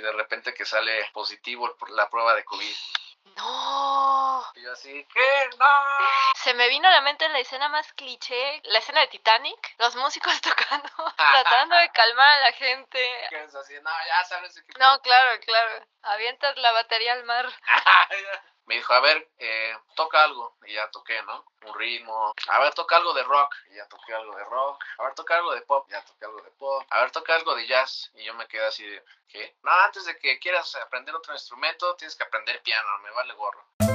de repente que sale positivo la prueba de COVID. No. Y yo así, ¿qué? No. Se me vino a la mente la escena más cliché, la escena de Titanic, los músicos tocando, tratando de calmar a la gente. ¿Qué es así? No, ya sabes. que- No, claro, claro. Avientas la batería al mar. Me dijo, a ver, eh, toca algo. Y ya toqué, ¿no? Un ritmo. A ver, toca algo de rock. Y ya toqué algo de rock. A ver, toca algo de pop. Ya toqué algo de pop. A ver, toca algo de jazz. Y yo me quedé así de, ¿qué? No, antes de que quieras aprender otro instrumento, tienes que aprender piano. Me vale gorro.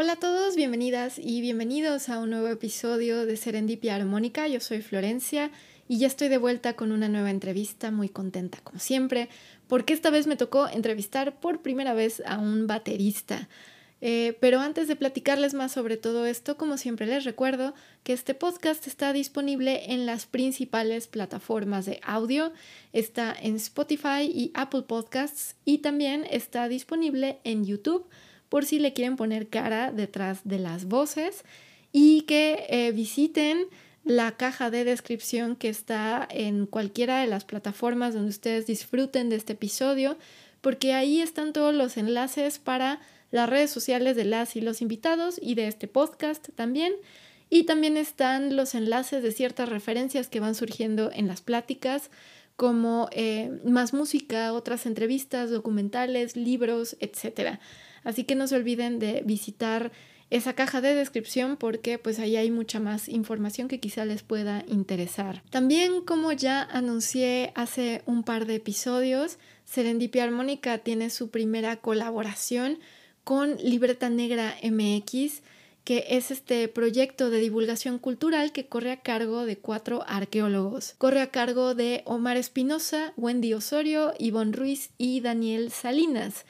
Hola a todos, bienvenidas y bienvenidos a un nuevo episodio de Serendipia Armónica. Yo soy Florencia y ya estoy de vuelta con una nueva entrevista, muy contenta como siempre, porque esta vez me tocó entrevistar por primera vez a un baterista. Eh, pero antes de platicarles más sobre todo esto, como siempre les recuerdo que este podcast está disponible en las principales plataformas de audio, está en Spotify y Apple Podcasts y también está disponible en YouTube por si le quieren poner cara detrás de las voces y que eh, visiten la caja de descripción que está en cualquiera de las plataformas donde ustedes disfruten de este episodio, porque ahí están todos los enlaces para las redes sociales de las y los invitados y de este podcast también. Y también están los enlaces de ciertas referencias que van surgiendo en las pláticas, como eh, más música, otras entrevistas, documentales, libros, etc. Así que no se olviden de visitar esa caja de descripción porque pues ahí hay mucha más información que quizá les pueda interesar. También como ya anuncié hace un par de episodios, Serendipia Armónica tiene su primera colaboración con Libreta Negra MX, que es este proyecto de divulgación cultural que corre a cargo de cuatro arqueólogos. Corre a cargo de Omar Espinosa, Wendy Osorio, Ivonne Ruiz y Daniel Salinas.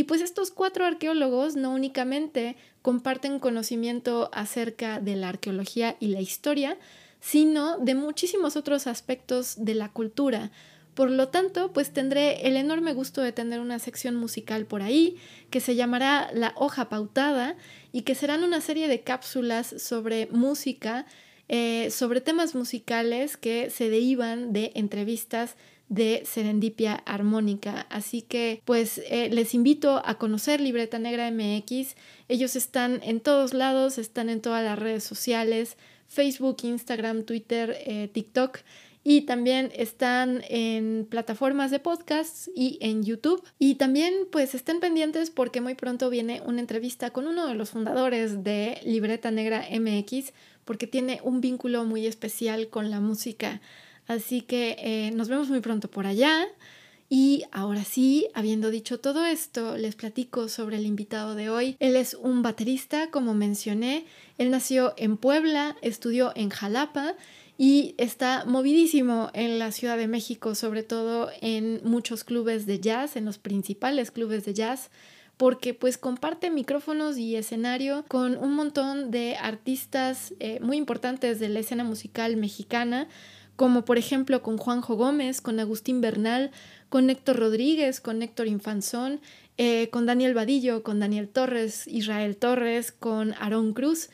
Y pues estos cuatro arqueólogos no únicamente comparten conocimiento acerca de la arqueología y la historia, sino de muchísimos otros aspectos de la cultura. Por lo tanto, pues tendré el enorme gusto de tener una sección musical por ahí que se llamará La hoja pautada y que serán una serie de cápsulas sobre música, eh, sobre temas musicales que se derivan de entrevistas de Serendipia Armónica. Así que pues eh, les invito a conocer Libreta Negra MX. Ellos están en todos lados, están en todas las redes sociales, Facebook, Instagram, Twitter, eh, TikTok. Y también están en plataformas de podcasts y en YouTube. Y también pues estén pendientes porque muy pronto viene una entrevista con uno de los fundadores de Libreta Negra MX porque tiene un vínculo muy especial con la música. Así que eh, nos vemos muy pronto por allá. Y ahora sí, habiendo dicho todo esto, les platico sobre el invitado de hoy. Él es un baterista, como mencioné. Él nació en Puebla, estudió en Jalapa y está movidísimo en la Ciudad de México, sobre todo en muchos clubes de jazz, en los principales clubes de jazz porque pues comparte micrófonos y escenario con un montón de artistas eh, muy importantes de la escena musical mexicana, como por ejemplo con Juanjo Gómez, con Agustín Bernal, con Héctor Rodríguez, con Héctor Infanzón, eh, con Daniel Vadillo, con Daniel Torres, Israel Torres, con Aarón Cruz,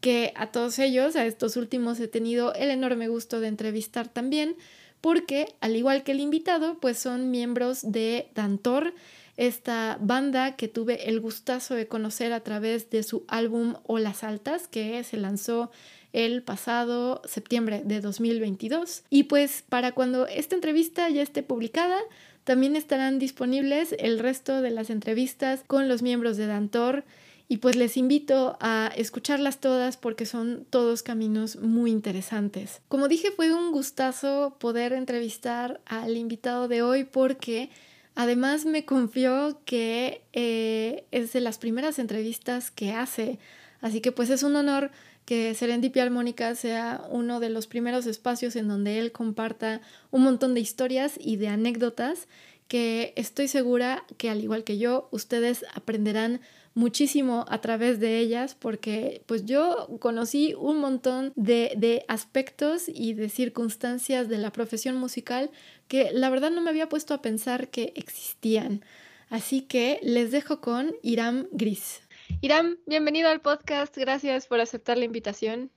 que a todos ellos, a estos últimos, he tenido el enorme gusto de entrevistar también, porque al igual que el invitado, pues son miembros de Dantor, esta banda que tuve el gustazo de conocer a través de su álbum Olas Altas, que se lanzó el pasado septiembre de 2022. Y pues para cuando esta entrevista ya esté publicada, también estarán disponibles el resto de las entrevistas con los miembros de Dantor. Y pues les invito a escucharlas todas porque son todos caminos muy interesantes. Como dije, fue un gustazo poder entrevistar al invitado de hoy porque además me confió que eh, es de las primeras entrevistas que hace. Así que pues es un honor que Serendipia Armónica sea uno de los primeros espacios en donde él comparta un montón de historias y de anécdotas que estoy segura que al igual que yo, ustedes aprenderán muchísimo a través de ellas porque pues yo conocí un montón de, de, aspectos y de circunstancias de la profesión musical que la verdad no me había puesto a pensar que existían. Así que les dejo con Iram Gris. Iram, bienvenido al podcast. Gracias por aceptar la invitación.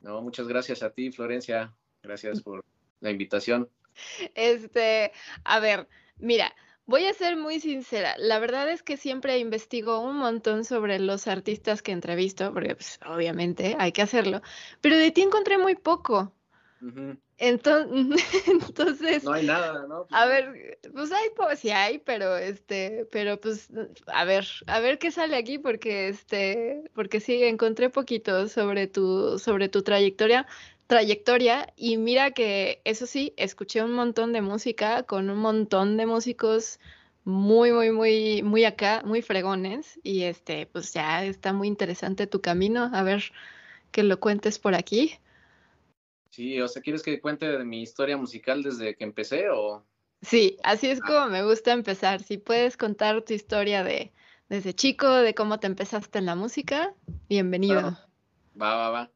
No, muchas gracias a ti, Florencia. Gracias por la invitación. Este, a ver, mira, voy a ser muy sincera. La verdad es que siempre investigo un montón sobre los artistas que entrevisto, porque pues, obviamente hay que hacerlo, pero de ti encontré muy poco. Entonces, no hay nada, ¿no? a ver, pues hay, sí hay, pero este, pero pues, a ver, a ver qué sale aquí, porque este, porque sí encontré poquito sobre tu, sobre tu trayectoria, trayectoria, y mira que eso sí, escuché un montón de música con un montón de músicos muy, muy, muy, muy acá, muy fregones, y este, pues ya está muy interesante tu camino, a ver que lo cuentes por aquí. Sí, o sea, ¿quieres que cuente de mi historia musical desde que empecé o...? Sí, así es ah. como me gusta empezar. Si puedes contar tu historia de desde chico, de cómo te empezaste en la música, bienvenido. Va, va, va.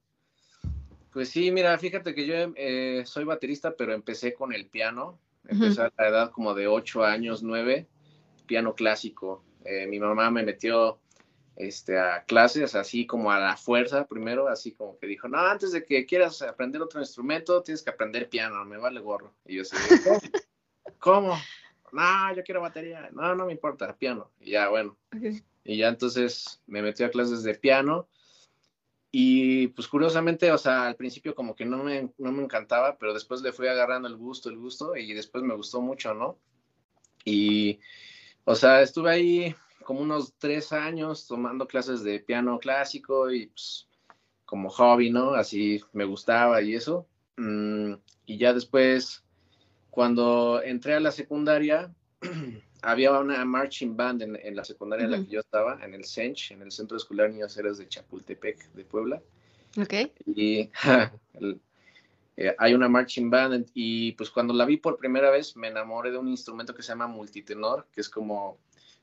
Pues sí, mira, fíjate que yo eh, soy baterista, pero empecé con el piano. Empecé a la edad como de ocho años, nueve, piano clásico. Eh, mi mamá me metió este, a clases, así como a la fuerza primero, así como que dijo, no, antes de que quieras aprender otro instrumento, tienes que aprender piano, me vale gorro. Y yo así, ¿cómo? No, yo quiero batería. No, no me importa, piano. Y ya, bueno. Y ya entonces me metí a clases de piano. Y pues curiosamente, o sea, al principio como que no me, no me encantaba, pero después le fui agarrando el gusto, el gusto, y después me gustó mucho, ¿no? Y, o sea, estuve ahí como unos tres años tomando clases de piano clásico y pues como hobby, ¿no? Así me gustaba y eso. Mm, y ya después, cuando entré a la secundaria, había una marching band en, la secundaria en la que yo estaba, en el CENCH, en el Centro Escolar Niños Héroes de Chapultepec, de Puebla. Ok. Y eh, hay una marching band y pues cuando la vi por primera vez me enamoré de un instrumento que se llama multitenor, que es como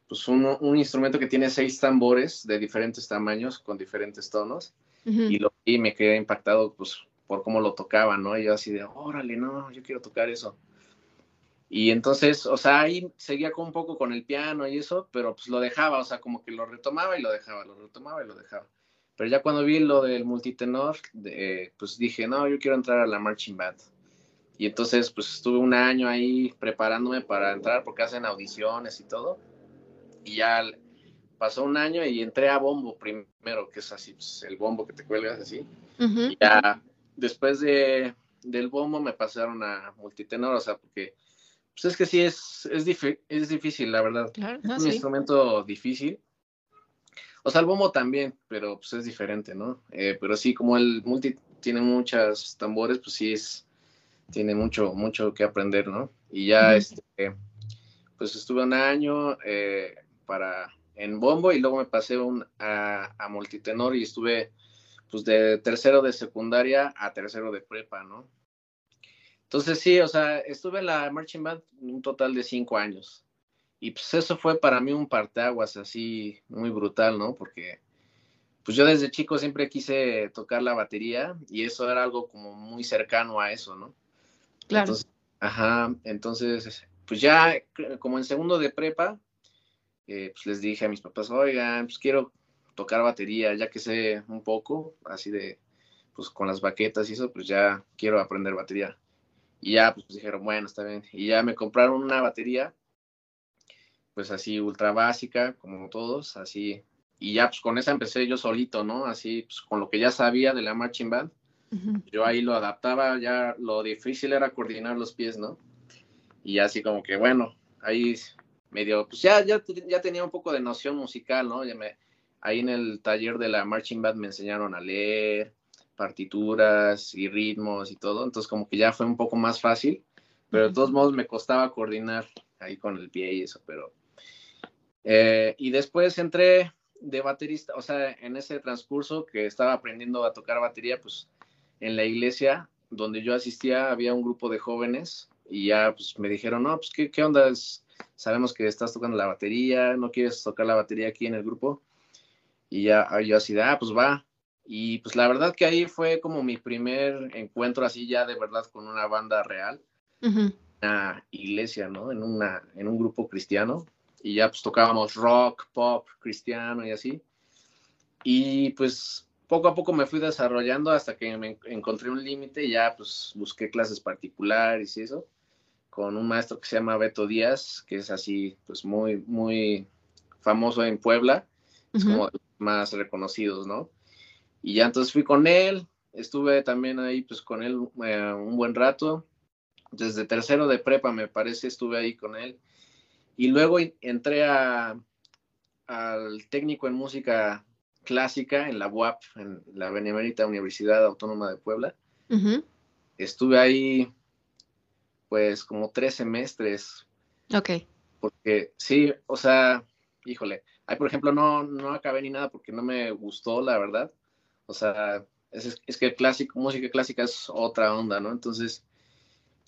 pues un, instrumento que tiene seis tambores de diferentes tamaños con diferentes tonos y, lo, y me quedé impactado pues por cómo lo tocaban, ¿no? Y yo así de, órale, no, yo quiero tocar eso. Y entonces, o sea, ahí seguía con un poco con el piano y eso, pero pues lo dejaba, o sea, como que lo retomaba y lo dejaba, lo retomaba y lo dejaba. Pero ya cuando vi lo del multitenor, pues dije, no, yo quiero entrar a la marching band. Y entonces, pues estuve un año ahí preparándome para entrar porque hacen audiciones y todo y ya pasó un año y entré a bombo primero, que es así, pues, el bombo que te cuelgas así. Y ya después de, del bombo me pasaron a multitenor, o sea, porque pues es que sí es, es, es difícil, la verdad. es un instrumento difícil. O sea, el bombo también, pero pues es diferente, ¿no? Eh, pero sí, como el multi tiene muchas tambores, pues sí es, tiene mucho, mucho que aprender, ¿no? Y ya, este, pues estuve un año, eh, para en bombo y luego me pasé un, a, a, multitenor y estuve pues de tercero de secundaria a tercero de prepa, ¿no? Entonces sí, o sea, estuve en la marching band un total de cinco años y pues eso fue para mí un parteaguas así muy brutal, ¿no? Porque pues yo desde chico siempre quise tocar la batería y eso era algo como muy cercano a eso, ¿no? Claro. ajá, entonces pues ya como en segundo de prepa, eh, pues les dije a mis papás, oigan, pues quiero tocar batería, ya que sé un poco, así de, pues con las baquetas y eso, pues ya quiero aprender batería. Y ya, pues dijeron, bueno, está bien. Y ya me compraron una batería, pues así ultra básica, como todos, así. Y ya, pues con esa empecé yo solito, ¿no? Así, pues con lo que ya sabía de la marching band. Yo ahí lo adaptaba, ya lo difícil era coordinar los pies, ¿no? Y así como que, bueno, ahí medio, pues ya, ya, ya tenía un poco de noción musical, ¿no? Ya me, ahí en el taller de la marching band me enseñaron a leer partituras y ritmos y todo, entonces como que ya fue un poco más fácil, pero de todos modos me costaba coordinar ahí con el pie y eso, pero... Eh, y después entré de baterista, o sea, en ese transcurso que estaba aprendiendo a tocar batería, pues en la iglesia donde yo asistía había un grupo de jóvenes y ya pues me dijeron, no, pues qué, qué onda es sabemos que estás tocando la batería, no quieres tocar la batería aquí en el grupo. Y ya yo así de, ah, pues va. Y pues la verdad que ahí fue como mi primer encuentro así ya de verdad con una banda real, una iglesia, ¿no? En, una, en un grupo cristiano. y ya pues tocábamos rock, pop, cristiano y así. Y pues poco a poco me fui desarrollando hasta que me encontré un límite y ya pues busqué clases particulares y eso con un maestro que se llama Beto Díaz, que es así pues muy, muy famoso en Puebla, es como más reconocidos, ¿no? Y ya entonces fui con él, estuve también ahí pues con él eh, un buen rato, desde tercero de prepa me parece estuve ahí con él y luego entré a, al técnico en música clásica en la UAP, en la Benemérita Universidad Autónoma de Puebla. Estuve ahí pues como tres semestres. Ok. Porque sí, o sea, híjole, ahí por ejemplo no, no acabé ni nada porque no me gustó, la verdad. O sea, es, es que clásico, música clásica es otra onda, ¿no? Entonces,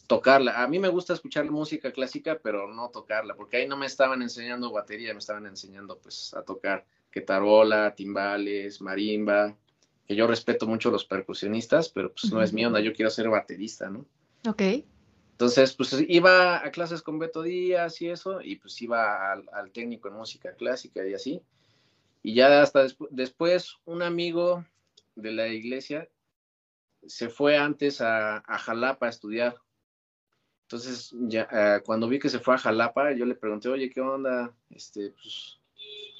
tocarla. A mí me gusta escuchar música clásica, pero no tocarla, porque ahí no me estaban enseñando batería, me estaban enseñando pues a tocar quetarola, timbales, marimba, que yo respeto mucho los percusionistas, pero pues no es mi onda, yo quiero ser baterista, ¿no? Ok. Entonces, pues iba a clases con Beto Díaz y eso, y pues iba al, técnico en música clásica y así. Y ya hasta después un amigo de la iglesia se fue antes a, Jalapa a estudiar entonces, ya, eh, cuando vi que se fue a Jalapa, yo le pregunté, oye, ¿qué onda? Este, pues,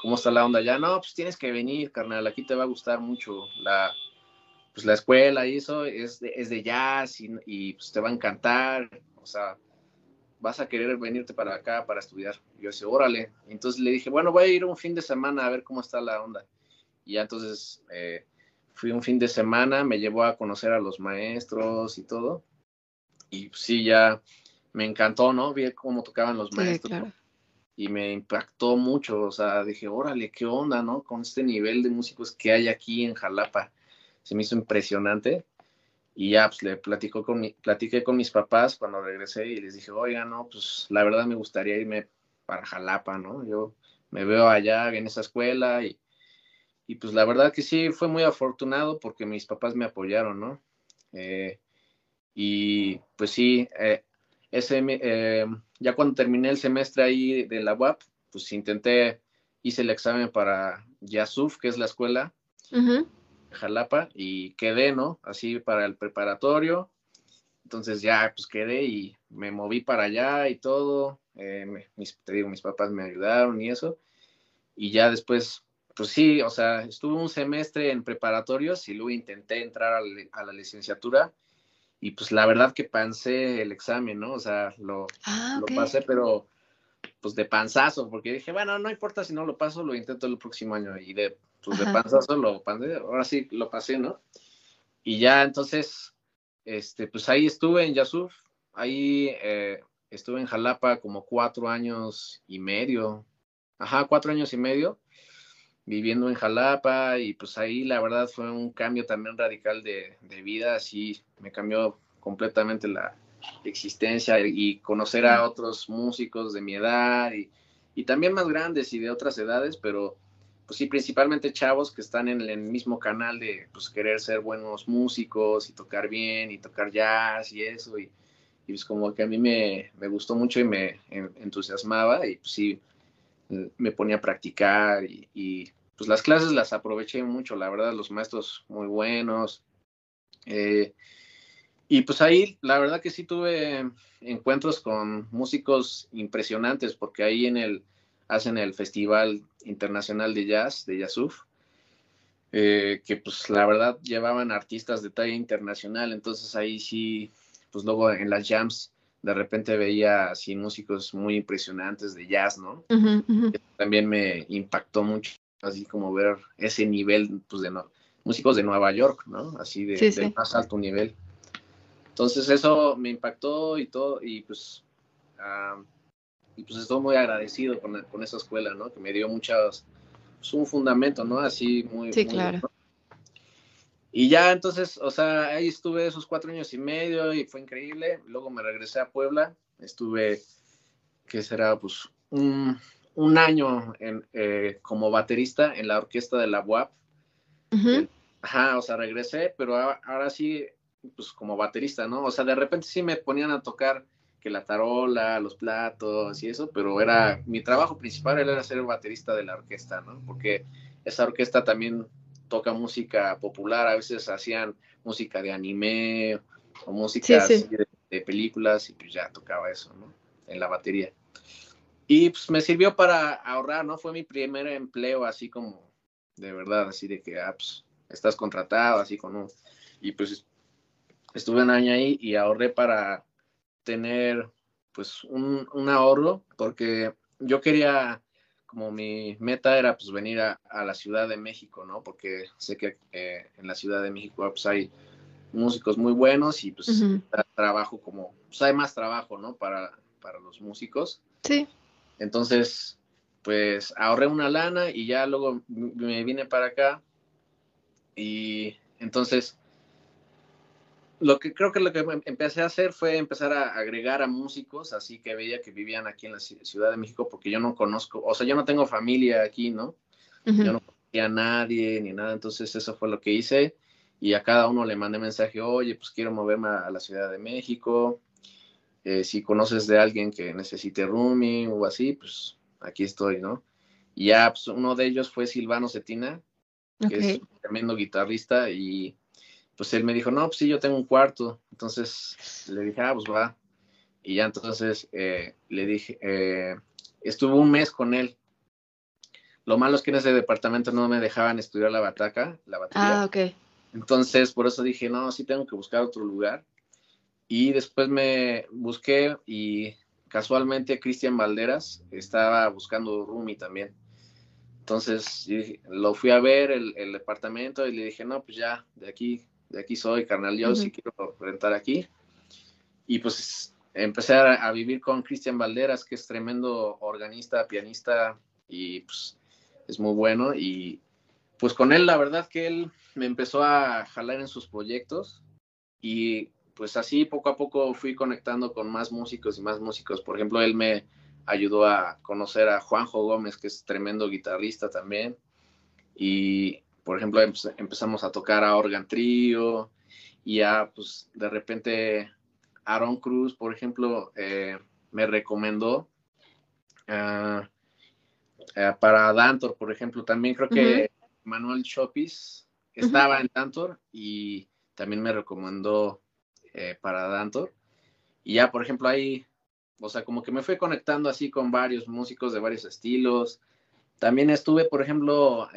¿cómo está la onda ya? No, pues tienes que venir, carnal, aquí te va a gustar mucho la, pues, la escuela y eso, es de, es de jazz y, y pues, te va a encantar, o sea, vas a querer venirte para acá para estudiar. Y yo decía, órale. Entonces le dije, bueno, voy a ir un fin de semana a ver cómo está la onda. Y ya entonces eh, fui un fin de semana, me llevó a conocer a los maestros y todo y sí, ya me encantó, ¿no? Vi cómo tocaban los maestros. Y me impactó mucho, o sea, dije, órale, qué onda, ¿no? Con este nivel de músicos que hay aquí en Jalapa. Se me hizo impresionante. Y ya, pues le platico con mi, platiqué con mis papás cuando regresé y les dije, oiga, no, pues la verdad me gustaría irme para Jalapa, ¿no? Yo me veo allá en esa escuela y, y pues la verdad que sí, fue muy afortunado porque mis papás me apoyaron, ¿no? Eh, y pues sí, eh, ese, eh, ya cuando terminé el semestre ahí de la UAP, pues intenté, hice el examen para YASUF, que es la escuela, Jalapa, y quedé, ¿no? Así para el preparatorio. Entonces ya, pues quedé y me moví para allá y todo. Eh, mis, te digo, mis papás me ayudaron y eso. Y ya después, pues sí, o sea, estuve un semestre en preparatorios y luego intenté entrar a la licenciatura y pues la verdad que pasé el examen, ¿no? O sea, lo, ah, lo pasé, pero pues de panzazo, porque dije, bueno, no importa si no lo paso, lo intento el próximo año y de, pues de panzazo lo pasé, ahora sí lo pasé, ¿no? Y ya entonces, este, pues ahí estuve en Yasuf, ahí eh, estuve en Jalapa como cuatro años y medio, ajá, cuatro años y medio, viviendo en Jalapa y pues ahí la verdad fue un cambio también radical de, vida, así me cambió completamente la existencia y conocer a otros músicos de mi edad y, también más grandes y de otras edades, pero pues sí, principalmente chavos que están en el mismo canal de pues querer ser buenos músicos y tocar bien y tocar jazz y eso y, y pues como que a mí me, me gustó mucho y me entusiasmaba y pues sí, me ponía a practicar y, pues las clases las aproveché mucho, la verdad, los maestros muy buenos. Eh, y pues ahí, la verdad que sí tuve encuentros con músicos impresionantes, porque ahí en el, hacen el Festival Internacional de Jazz de Yasuf, eh, que pues la verdad llevaban artistas de talla internacional, entonces ahí sí, pues luego en las jams de repente veía así músicos muy impresionantes de jazz, ¿no? También me impactó mucho así como ver ese nivel pues, de músicos de Nueva York, ¿no? Así de, más alto nivel. Entonces eso me impactó y todo, y pues, y pues estoy muy agradecido con, con, esa escuela, ¿no? Que me dio muchas, pues un fundamento, ¿no? Así muy... Sí, claro. Y ya entonces, o sea, ahí estuve esos cuatro años y medio y fue increíble. Luego me regresé a Puebla, estuve, ¿qué será? Pues un, un año en, eh, como baterista en la orquesta de la UAP. Ajá, o sea, regresé, pero ahora sí, pues como baterista, ¿no? O sea, de repente sí me ponían a tocar que la tarola, los platos y eso, pero era, mi trabajo principal era ser el baterista de la orquesta, ¿no? Porque esa orquesta también toca música popular, a veces hacían música de anime o música De, películas y pues ya tocaba eso, ¿no? En la batería. Y pues me sirvió para ahorrar, ¿no? Fue mi primer empleo así como, de verdad, así de que, ah, pues, estás contratado, así con un... Y pues estuve un año ahí y ahorré para tener pues un, un ahorro, porque yo quería como mi meta era pues venir a, la Ciudad de México, ¿no? Porque sé que eh, en la Ciudad de México pues hay músicos muy buenos y pues trabajo como, pues hay más trabajo, ¿no? Para, para los músicos. Sí. Entonces, pues ahorré una lana y ya luego me vine para acá y entonces lo que creo que lo que empecé a hacer fue empezar a agregar a músicos, así que veía que vivían aquí en la Ciudad de México, porque yo no conozco, o sea, yo no tengo familia aquí, ¿no? Yo no conocía a nadie ni nada, entonces eso fue lo que hice y a cada uno le mandé mensaje, oye, pues quiero moverme a, la Ciudad de México, eh, si conoces de alguien que necesite rooming o así, pues aquí estoy, ¿no? Y ya, pues uno de ellos fue Silvano Cetina, que es un tremendo guitarrista y pues él me dijo, no, pues sí, yo tengo un cuarto. Entonces le dije, ah, pues va. Y ya entonces eh, le dije, eh, estuve un mes con él. Lo malo es que en ese departamento no me dejaban estudiar la bataca, la batería. Ah, ok. Entonces, por eso dije, no, sí tengo que buscar otro lugar. Y después me busqué y casualmente Cristian Valderas estaba buscando roomie también. Entonces lo fui a ver el, el, departamento y le dije, no, pues ya, de aquí de aquí soy, carnal, yo sí quiero rentar aquí. Y pues empecé a, vivir con Cristian Valderas, que es tremendo organista, pianista y pues es muy bueno. Y pues con él, la verdad que él me empezó a jalar en sus proyectos y pues así poco a poco fui conectando con más músicos y más músicos. Por ejemplo, él me ayudó a conocer a Juanjo Gómez, que es tremendo guitarrista también. Y por ejemplo, empezamos a tocar a Organ Trio y ya, pues, de repente Aaron Cruz, por ejemplo, eh, me recomendó ah, eh, para Dantor, por ejemplo. También creo que Manuel Chopis estaba en Dantor y también me recomendó eh, para Dantor. Y ya, por ejemplo, ahí, o sea, como que me fui conectando así con varios músicos de varios estilos. También estuve, por ejemplo,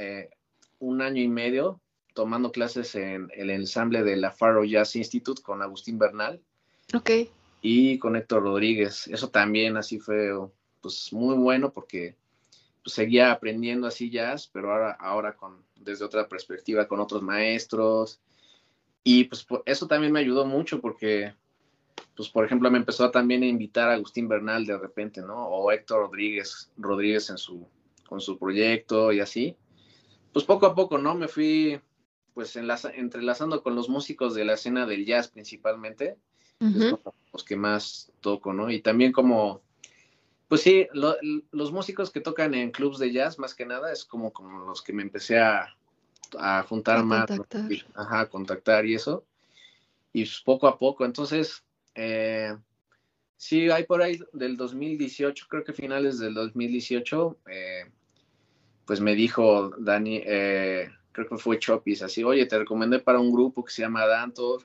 un año y medio tomando clases en el ensamble de la Faro Jazz Institute con Agustín Bernal. Ok. Y con Héctor Rodríguez. Eso también así fue pues muy bueno porque pues, seguía aprendiendo así jazz, pero ahora, ahora con, desde otra perspectiva, con otros maestros. Y pues eso también me ayudó mucho porque, pues por ejemplo, me empezó también a invitar a Agustín Bernal de repente, ¿no? O Héctor Rodríguez, Rodríguez en su, con su proyecto y así pues poco a poco, ¿no? Me fui pues entrelazando con los músicos de la escena del jazz principalmente, los que más toco, ¿no? Y también como, pues sí, los músicos que tocan en clubs de jazz, más que nada, es como, como los que me empecé a, a juntar más, contactar. ajá, contactar y eso. Y pues, poco a poco, entonces, eh, sí, hay por ahí del 2018, creo que finales del 2018, eh, pues me dijo Dani, eh, creo que fue Chopis, así, oye, te recomendé para un grupo que se llama Dantor,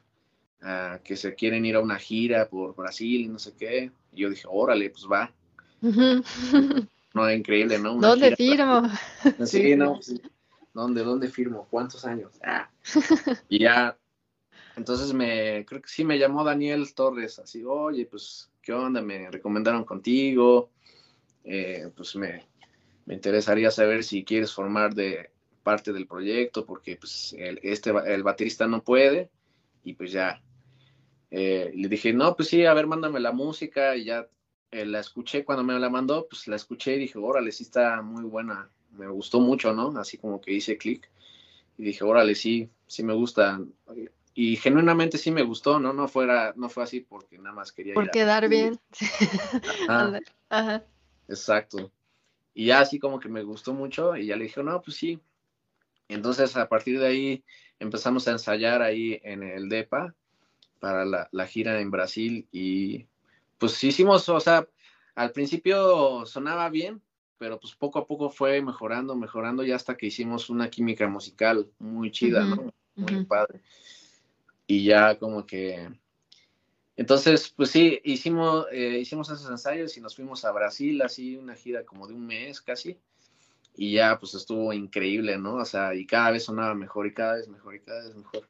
ah, que se quieren ir a una gira por Brasil, no sé qué. Y yo dije, órale, pues va. no, increíble, ¿no? ¿Dónde firmo? Sí, no, ¿Dónde, ¿Dónde firmo? ¿Cuántos años? Ah. Y ya, entonces me, creo que sí me llamó Daniel Torres, así, oye, pues, ¿qué onda? Me recomendaron contigo, eh, pues me, me interesaría saber si quieres formar de parte del proyecto, porque pues el, este, el baterista no puede, y pues ya eh, le dije, no, pues sí, a ver, mándame la música, y ya eh, la escuché cuando me la mandó, pues la escuché y dije, órale, sí está muy buena, me gustó mucho, ¿no? Así como que hice clic, y dije, órale, sí, sí me gusta, y genuinamente sí me gustó, ¿no? No fuera, no fue así porque nada más quería Por quedar bien. Ajá. Exacto. Y ya así como que me gustó mucho y ya le dije, no, pues sí. Entonces a partir de ahí empezamos a ensayar ahí en el DEPA para la, gira en Brasil y pues hicimos, o sea, al principio sonaba bien, pero pues poco a poco fue mejorando, mejorando, ya hasta que hicimos una química musical muy chida, ¿no? Muy padre. Y ya como que... Entonces, pues sí, hicimos, eh, hicimos esos ensayos y nos fuimos a Brasil, así una gira como de un mes casi. Y ya, pues estuvo increíble, ¿no? O sea, y cada vez sonaba mejor y cada vez mejor y cada vez mejor.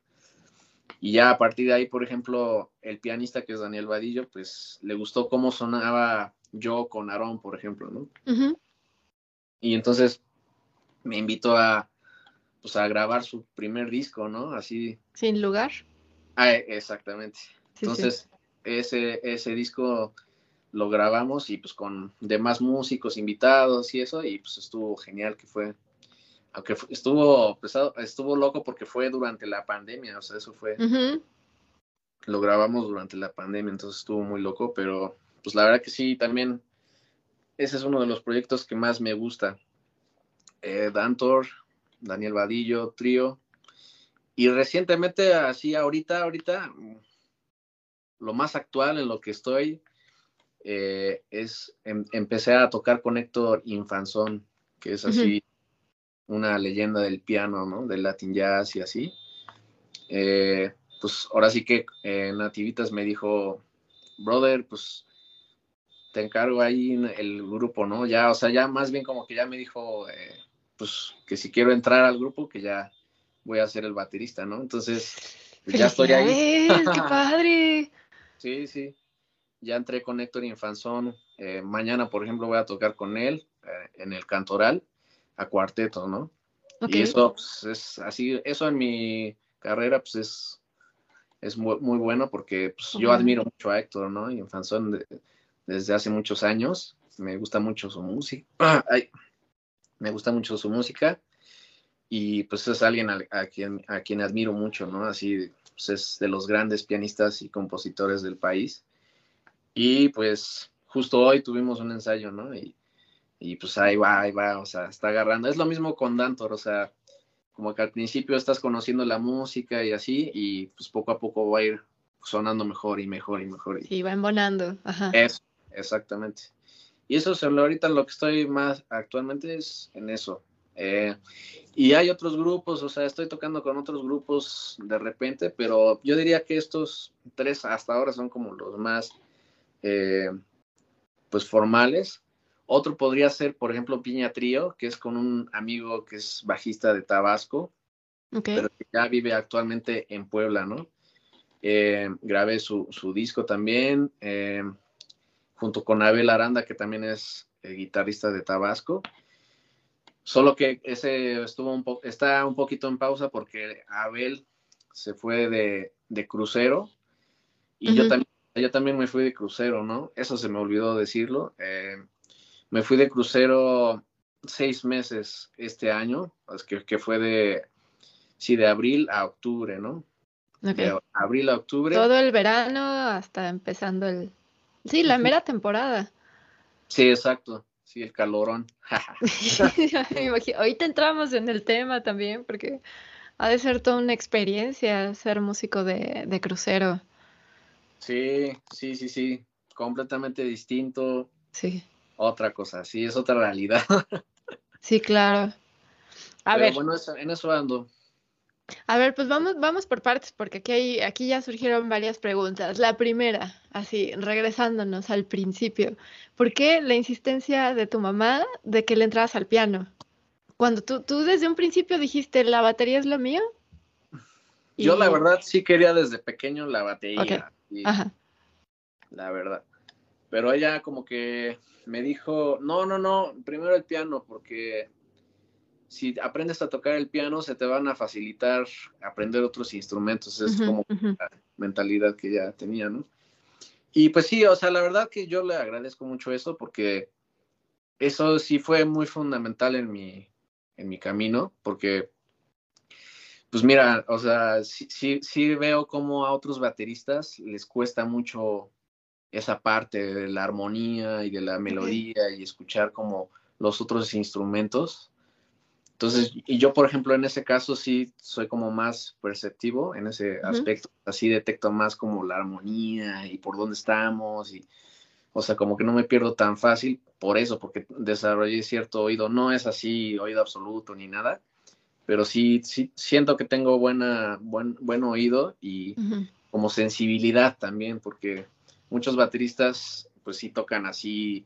Y ya a partir de ahí, por ejemplo, el pianista que es Daniel Vadillo, pues le gustó cómo sonaba yo con Aarón, por ejemplo, ¿no? Y entonces me invitó a, pues, a grabar su primer disco, ¿no? Así. Sin lugar. Ah, exactamente. entonces, Ese, ese disco lo grabamos y pues con demás músicos invitados y eso, y pues estuvo genial que fue aunque estuvo pesado, estuvo loco porque fue durante la pandemia, o sea, eso fue, lo grabamos durante la pandemia, entonces estuvo muy loco, pero pues la verdad que sí, también ese es uno de los proyectos que más me gusta. Eh, Dantor, Daniel Vadillo, Trío, y recientemente, así ahorita, ahorita, lo más actual en lo que estoy eh, es, em, empecé a tocar con Héctor Infanzón, que es así una leyenda del piano, ¿no? Del Latin Jazz y así. Eh, pues ahora sí que eh, Nativitas me dijo, brother, pues te encargo ahí el grupo, ¿no? Ya, o sea, ya más bien como que ya me dijo, eh, pues que si quiero entrar al grupo, que ya voy a ser el baterista, ¿no? Entonces, pues, ya estoy ahí. ¡Qué padre! Sí, sí. Ya entré con Héctor Infanzón. mañana, por ejemplo, voy a tocar con él en el Cantoral a cuarteto, ¿no? Y eso pues, es así, eso en mi carrera pues es, es muy, bueno porque pues, yo admiro mucho a Héctor, ¿no? Y en Fanzón desde hace muchos años, me gusta mucho su música, me gusta mucho su música y pues es alguien a, quien, a quien admiro mucho, ¿no? Así pues, es de los grandes pianistas y compositores del país. Y pues justo hoy tuvimos un ensayo, ¿no? Y y pues ahí va, ahí va, o sea, está agarrando. Es lo mismo con Dantor, o sea, como que al principio estás conociendo la música y así, y pues poco a poco va a ir sonando mejor y mejor y mejor. Y va embonando, ajá. Eso, exactamente. Y eso es ahorita lo que estoy más actualmente es en eso. Eh, y hay otros grupos, o sea, estoy tocando con otros grupos de repente, pero yo diría que estos tres hasta ahora son como los más, eh, pues, formales otro podría ser, por ejemplo, Piña Trío, que es con un amigo que es bajista de Tabasco, pero que ya vive actualmente en Puebla, ¿no? Eh, grabé su, disco también, eh, junto con Abel Aranda, que también es guitarrista de Tabasco. Solo que ese estuvo un poco, está un poquito en pausa porque Abel se fue de, crucero y yo, también, yo también me fui de crucero, ¿no? Eso se me olvidó decirlo. Me fui de crucero seis meses este año, pues, que, que fue de, sí, de abril a octubre, ¿no? De abril a octubre. Todo el verano hasta empezando el... Sí, la mera temporada. Sí, exacto. Sí, el calorón. Ahorita entramos en el tema también, porque ha de ser toda una experiencia ser músico de, de crucero. Sí, sí, sí, sí. Completamente distinto. Sí otra cosa, sí, es otra realidad. Sí, claro. A ver. Bueno, en eso ando. A ver, pues vamos, vamos por partes, porque aquí, hay, aquí ya surgieron varias preguntas. La primera, así, regresándonos al principio, ¿por qué la insistencia de tu mamá de que le entras al piano? Cuando tú, tú desde un principio dijiste, la batería es lo mío. Yo la verdad sí quería desde pequeño la batería. Ajá. La verdad. Pero ella como que me dijo, no, no, no, primero el piano, porque si aprendes a tocar el piano, se te van a facilitar aprender otros instrumentos. Es como la mentalidad que ya tenía, ¿no? Y pues sí, o sea, la verdad que yo le agradezco mucho eso porque eso sí fue muy fundamental en mi, en mi camino, porque, pues mira, o sea, sí, sí, sí veo como a otros bateristas les cuesta mucho esa parte de la armonía y de la melodía y escuchar como los otros instrumentos. Entonces, y yo, por ejemplo, en ese caso sí soy como más perceptivo en ese aspecto, así detecto más como la armonía y por dónde estamos y o sea, como que no me pierdo tan fácil por eso, porque desarrollé cierto oído. No es así oído absoluto ni nada, pero sí, sí siento que tengo buena, buen, buen oído y como sensibilidad también, porque muchos bateristas pues sí tocan así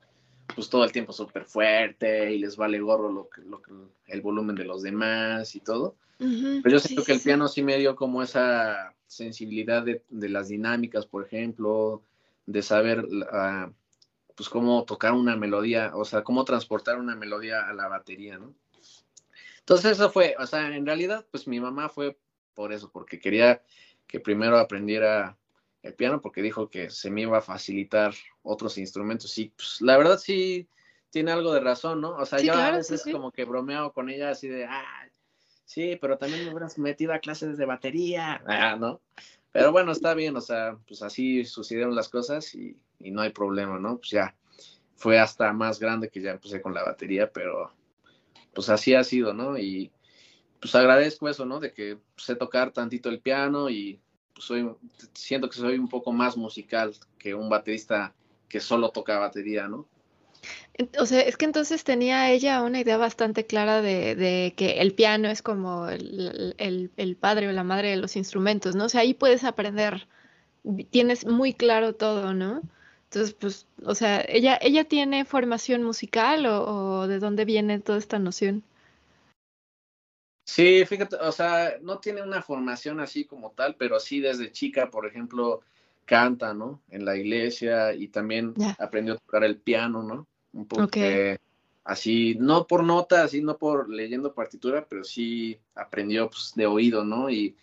pues todo el tiempo súper fuerte y les vale gorro lo que, lo que, el volumen de los demás y todo. Pero yo siento que el piano sí me dio como esa sensibilidad de, de las dinámicas, por ejemplo, de saber uh, pues cómo tocar una melodía, o sea, cómo transportar una melodía a la batería, ¿no? Entonces eso fue, o sea, en realidad, pues mi mamá fue por eso, porque quería que primero aprendiera el piano, porque dijo que se me iba a facilitar otros instrumentos. Y pues la verdad sí tiene algo de razón, ¿no? O sea, yo a veces como que bromeo con ella así de, ah, sí, pero también me hubieras metido a clases de batería, ah, ¿no? Pero bueno, está bien, o sea, pues así sucedieron las cosas y, no hay problema, ¿no? Pues ya fue hasta más grande que ya empecé con la batería, pero pues así ha sido, ¿no? Y pues agradezco eso, ¿no? De que sé tocar tantito el piano y siento que soy un poco más musical que un baterista que solo toca batería, ¿no? O sea, es que entonces tenía ella una idea bastante clara de, que el piano es como el, padre o la madre de los instrumentos, ¿no? O sea, ahí puedes aprender, tienes muy claro todo, ¿no? Entonces, pues, o sea, ¿ella, ella tiene formación musical o, de dónde viene toda esta noción? Sí, fíjate, o sea, no tiene una formación así como tal, pero sí desde chica, por ejemplo, canta, ¿no? En la iglesia y también aprendió a tocar el piano, ¿no? un poco así, no por nota, así no por leyendo partitura, pero sí aprendió pues, de oído, ¿no? Y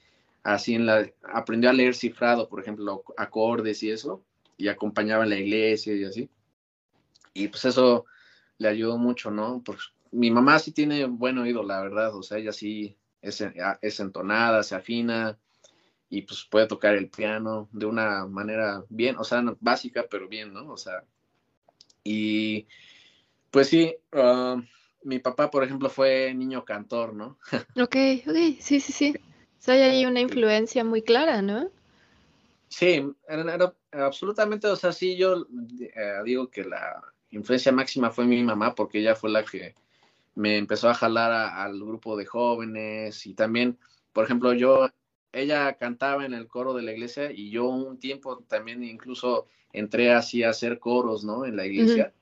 así en la, aprendió a leer cifrado, por ejemplo, acordes y eso, y acompañaba en la iglesia y así. Y pues eso le ayudó mucho, ¿no? Porque mi mamá sí tiene buen oído, la verdad, o sea, ella sí es, es entonada, se afina y pues puede tocar el piano de una manera bien, o sea, básica, pero bien, ¿no? O sea, y pues sí, ah, mi papá, por ejemplo, fue niño cantor, ¿no? ok, ok, sí, sí, sí. O sea, hay ahí una influencia muy clara, ¿no? Sí, era, absolutamente, o sea, sí, yo eh, digo que la influencia máxima fue mi mamá, porque ella fue la que me empezó a jalar al grupo de jóvenes y también, por ejemplo, yo, ella cantaba en el coro de la iglesia y yo un tiempo también incluso entré así a hacer coros, ¿no? En la iglesia.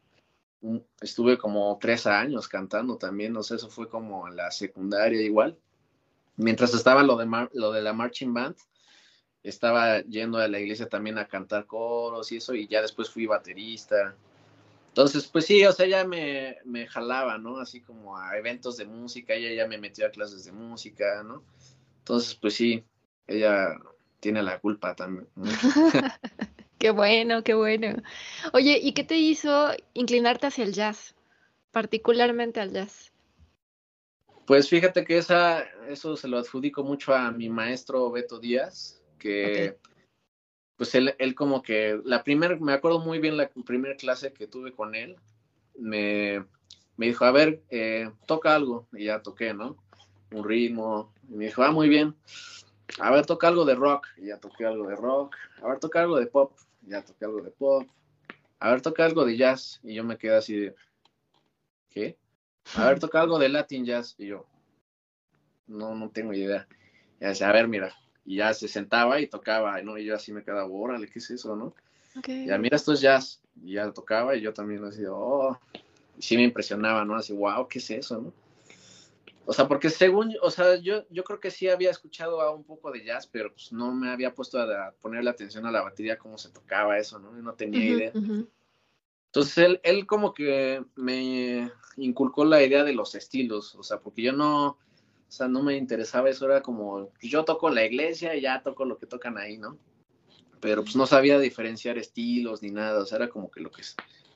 Estuve como tres años cantando también, no sé, eso fue como en la secundaria igual. Mientras estaba lo de, lo de la marching band, estaba yendo a la iglesia también a cantar coros y eso, y ya después fui baterista. Entonces, pues sí, o sea, ella me, me jalaba, ¿no? Así como a eventos de música, ella ya me metió a clases de música, ¿no? Entonces, pues sí, ella tiene la culpa también. Qué bueno, qué bueno. Oye, ¿y qué te hizo inclinarte hacia el jazz, particularmente al jazz? Pues fíjate que esa, eso se lo adjudico mucho a mi maestro Beto Díaz, que pues él, él como que la primera, me acuerdo muy bien la primera clase que tuve con él, me, me dijo, a ver, eh, toca algo, y ya toqué, ¿no? Un ritmo, y me dijo, ah, muy bien, a ver, toca algo de rock, y ya toqué algo de rock, a ver, toca algo de pop, ya toqué algo de pop. A ver, toca algo de jazz. Y yo me quedé así de, ¿qué? A ver, toca algo de Latin jazz. Y yo, no, no tengo idea. Y decía, a ver, mira. Y ya se sentaba y tocaba, ¿no? Y yo así me quedaba, órale, ¿qué es eso, no? Okay. Ya, mira, esto es jazz. Y ya tocaba y yo también así, oh. Y sí me impresionaba, ¿no? Así, wow, ¿qué es eso, no? O sea, porque según, o sea, yo, yo creo que sí había escuchado a un poco de jazz, pero pues no me había puesto a, ponerle atención a la batería, cómo se tocaba eso, ¿no? no tenía idea. Entonces él, él como que me inculcó la idea de los estilos, o sea, porque yo no, o sea, no me interesaba eso, era como, pues, yo toco la iglesia y ya toco lo que tocan ahí, ¿no? Pero pues no sabía diferenciar estilos ni nada, o sea, era como que lo que,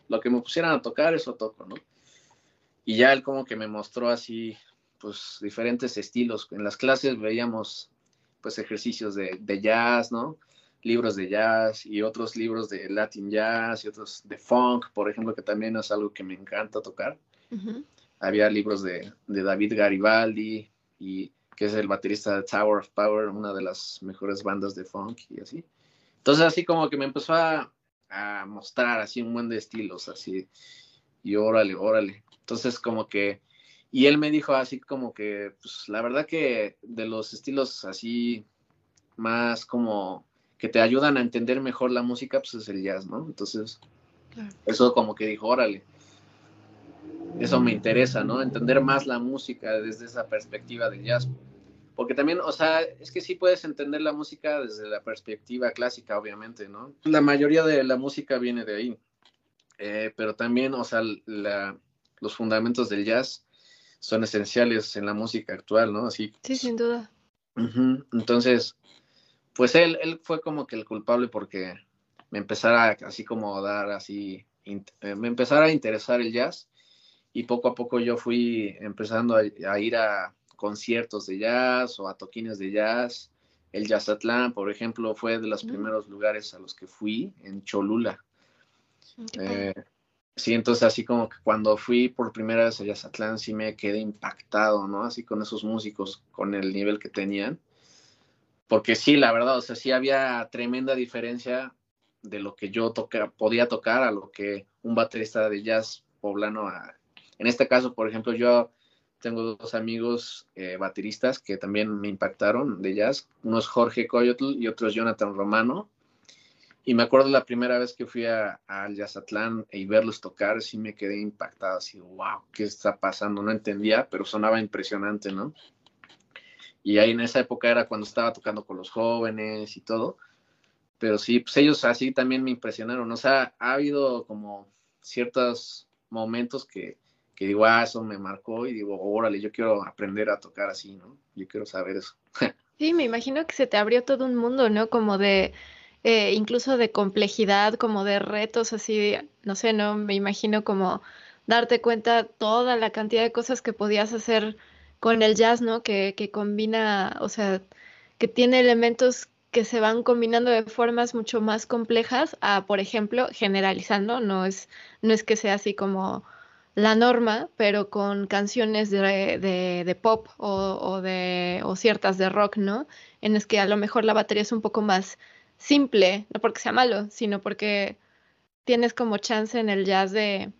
lo que me pusieran a tocar, eso toco, ¿no? Y ya él como que me mostró así pues diferentes estilos. En las clases veíamos pues ejercicios de, jazz, ¿no? Libros de jazz y otros libros de Latin jazz y otros de funk, por ejemplo, que también es algo que me encanta tocar. Había libros de, David Garibaldi y que es el baterista de Tower of Power, una de las mejores bandas de funk y así. Entonces así como que me empezó a, a mostrar así un buen de estilos, así, y órale, órale. Entonces como que, y él me dijo así como que, pues la verdad que de los estilos así más como que te ayudan a entender mejor la música, pues es el jazz, ¿no? Entonces, eso como que dijo, órale, eso me interesa, ¿no? Entender más la música desde esa perspectiva del jazz. Porque también, o sea, es que sí puedes entender la música desde la perspectiva clásica, obviamente, ¿no? La mayoría de la música viene de ahí. Eh, pero también, o sea, los fundamentos del jazz son esenciales en la música actual, ¿no? Así. Sí, sin duda. Entonces, pues él, él fue como que el culpable porque me empezara así como a dar así, eh, me empezara a interesar el jazz y poco a poco yo fui empezando a, ir a conciertos de jazz o a toquines de jazz. El Jazzatlán, por ejemplo, fue de los mm. primeros lugares a los que fui en Cholula. Mm, eh, sí, entonces así como que cuando fui por primera vez a Jazzatlán sí me quedé impactado, ¿no? Así con esos músicos, con el nivel que tenían. Porque sí, la verdad, o sea, sí había tremenda diferencia de lo que yo toca, podía tocar a lo que un baterista de jazz poblano a, en este caso, por ejemplo, yo tengo dos amigos eh, bateristas que también me impactaron de jazz. Uno es Jorge Coyotl y otro es Jonathan Romano. Y me acuerdo la primera vez que fui al Jazzatlán y verlos tocar, sí me quedé impactado, así, wow, ¿qué está pasando? No entendía, pero sonaba impresionante, ¿no? Y ahí en esa época era cuando estaba tocando con los jóvenes y todo. Pero sí, pues ellos así también me impresionaron. O sea, ha habido como ciertos momentos que, que digo, ah, eso me marcó y digo, órale, yo quiero aprender a tocar así, ¿no? Yo quiero saber eso. sí, me imagino que se te abrió todo un mundo, ¿no? Como de, eh, incluso de complejidad, como de retos, así, no sé, ¿no? Me imagino como darte cuenta toda la cantidad de cosas que podías hacer con el jazz, ¿no? Que, que combina, o sea, que tiene elementos que se van combinando de formas mucho más complejas a, por ejemplo, generalizando, no es, no es que sea así como la norma, pero con canciones de, pop o, de, o ciertas de rock, ¿no? En las que a lo mejor la batería es un poco más simple, no porque sea malo, sino porque tienes como chance en el jazz de,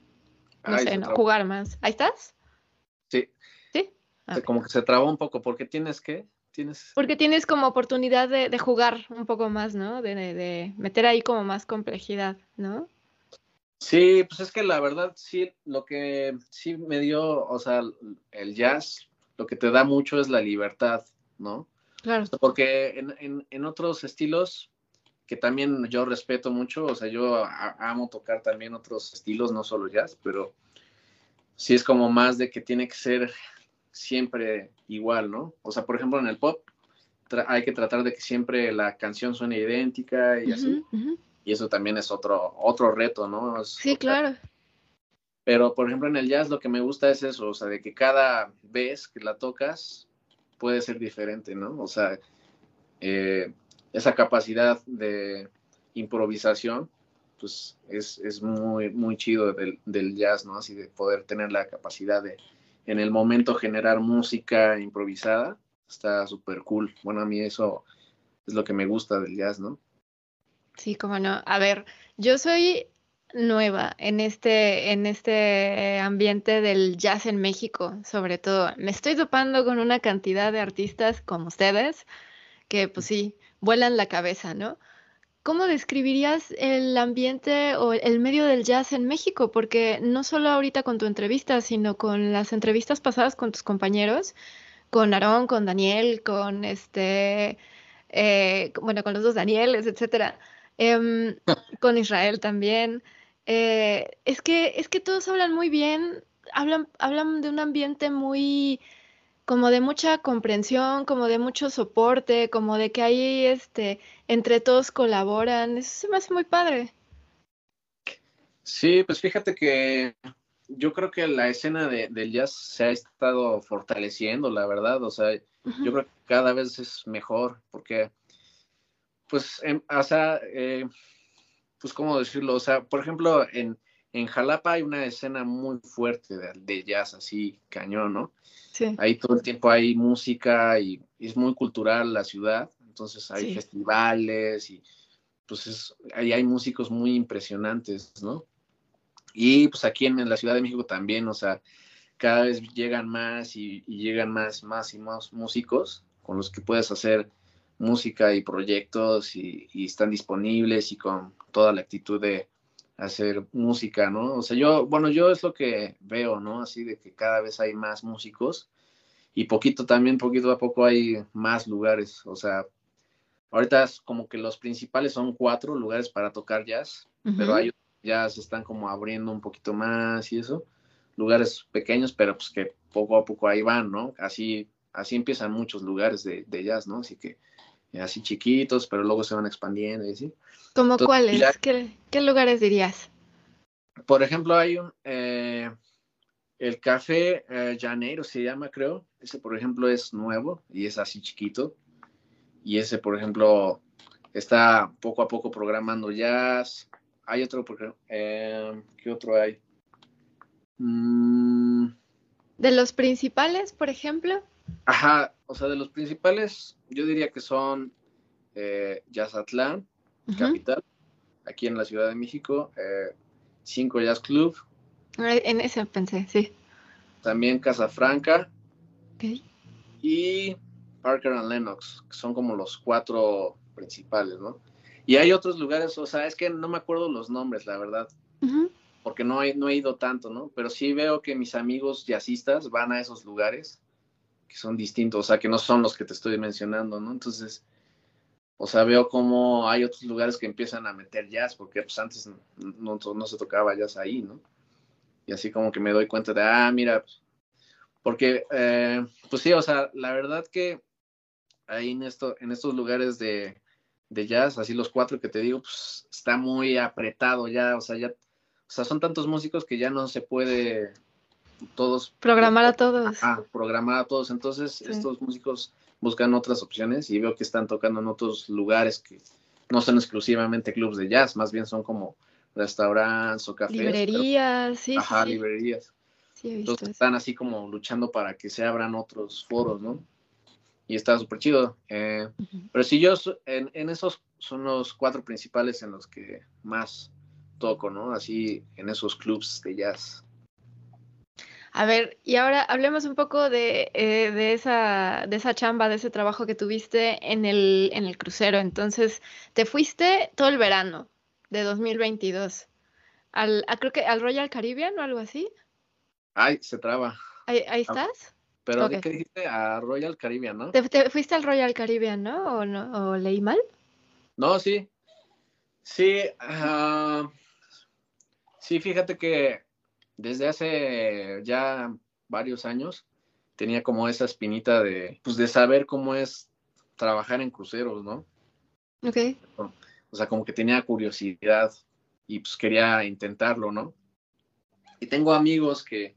no sé, ¿no? jugar más. ¿Ahí estás? Sí. ¿Sí? Como que se trabó un poco, porque tienes que, tienes... Porque tienes como oportunidad de, jugar un poco más, ¿no? De, de meter ahí como más complejidad, ¿no? Sí, pues es que la verdad sí, lo que sí me dio, o sea, el jazz, lo que te da mucho es la libertad, ¿no? Claro. Porque en, en, otros estilos que también yo respeto mucho, o sea, yo amo tocar también otros estilos, no solo jazz, pero sí es como más de que tiene que ser siempre igual, ¿no? O sea, por ejemplo, en el pop hay que tratar de que siempre la canción suene idéntica y así y eso también es otro, otro reto, ¿no? sí, claro. Pero, por ejemplo, en el jazz lo que me gusta es eso, o sea, de que cada vez que la tocas puede ser diferente, ¿no? O sea, eh, esa capacidad de improvisación, pues es, es muy, muy chido del, del, jazz, ¿no? Así de poder tener la capacidad de, en el momento, generar música improvisada, está súper cool. Bueno, a mí eso es lo que me gusta del jazz, ¿no? Sí, cómo no. A ver, yo soy nueva en este, en este ambiente del jazz en México, sobre todo. Me estoy topando con una cantidad de artistas como ustedes que, pues sí, vuelan la cabeza, ¿no? ¿Cómo describirías el ambiente o el medio del jazz en México? Porque no solo ahorita con tu entrevista, sino con las entrevistas pasadas con tus compañeros, con Aarón, con Daniel, con este, eh, bueno, con los dos Danieles, etcétera Em, con Israel también. Eh, es, que, es que todos hablan muy bien, hablan, hablan de un ambiente muy como de mucha comprensión, como de mucho soporte, como de que ahí este, entre todos colaboran. Eso se me hace muy padre. Sí, pues fíjate que yo creo que la escena de, del jazz se ha estado fortaleciendo, la verdad. O sea, yo creo que cada vez es mejor, porque pues, em, o sea, eh, pues, ¿cómo decirlo? O sea, por ejemplo, en, en Jalapa hay una escena muy fuerte de, jazz, así, cañón, ¿no? Sí. Ahí todo el tiempo hay música y, es muy cultural la ciudad, entonces hay festivales y pues es, ahí hay músicos muy impresionantes, ¿no? Y pues aquí en, la Ciudad de México también, o sea, cada vez llegan más y, llegan más, más y más músicos con los que puedes hacer música y proyectos y, están disponibles y con toda la actitud de hacer música, ¿no? O sea, yo, bueno, yo es lo que veo, ¿no? Así de que cada vez hay más músicos y poquito también, poquito a poco hay más lugares, o sea, ahorita es como que los principales son cuatro lugares para tocar jazz, pero hay ya se están como abriendo un poquito más y eso, lugares pequeños, pero pues que poco a poco ahí van, ¿no? Así, así empiezan muchos lugares de, jazz, ¿no? Así que así chiquitos, pero luego se van expandiendo y así. ¿Como cuáles? ¿Qué, lugares dirías? Por ejemplo, hay un, eh, el Café eh, Janeiro se llama, creo. Ese, por ejemplo, es nuevo y es así chiquito. Y ese, por ejemplo, está poco a poco programando jazz. Hay otro, eh, ¿qué otro hay? Mm. ¿De los principales, por ejemplo? Ajá, o sea, de los principales, yo diría que son eh, Jazzatlán, Capital, aquí en la Ciudad de México, eh, Cinco Jazz Club. En ese pensé, sí. También Casa Franca. Y Parker and Lennox, que son como los cuatro principales, ¿no? Y hay otros lugares, o sea, es que no me acuerdo los nombres, la verdad, porque no he, no he ido tanto, ¿no? Pero sí veo que mis amigos jazzistas van a esos lugares que son distintos, o sea, que no son los que te estoy mencionando, ¿no? Entonces, o sea, veo como hay otros lugares que empiezan a meter jazz, porque pues antes no, se tocaba jazz ahí, ¿no? Y así como que me doy cuenta de, ah, mira, pues, porque, eh, pues sí, o sea, la verdad que ahí en, esto, en estos lugares de, de jazz, así los cuatro que te digo, pues está muy apretado ya, o sea, ya, o sea, son tantos músicos que ya no se puede todos programar a todos. Ah, programar a todos. Entonces, estos músicos buscan otras opciones y veo que están tocando en otros lugares que no son exclusivamente clubs de jazz, más bien son como restaurantes o cafés. Librerías, sí. Ajá, librerías. Sí, Entonces están así como luchando para que se abran otros foros, ¿no? y está súper chido. Eh, pero si yo, en, en, esos son los cuatro principales en los que más toco, ¿no? Así en esos clubs de jazz. A ver, y ahora hablemos un poco de, eh, de, esa, de esa chamba, de ese trabajo que tuviste en el, en el crucero. Entonces, te fuiste todo el verano de 2022 al, creo que al Royal Caribbean o algo así. Ay, se traba. ¿Ahí, ahí estás? Pero ¿qué dijiste? A Royal Caribbean, ¿no? ¿Te, fuiste al Royal Caribbean, ¿no? ¿O, no? ¿O leí mal? No, sí. Sí, sí, fíjate que desde hace ya varios años tenía como esa espinita de, pues, de saber cómo es trabajar en cruceros, ¿no? Ok. O sea, como que tenía curiosidad y pues quería intentarlo, ¿no? Y tengo amigos que,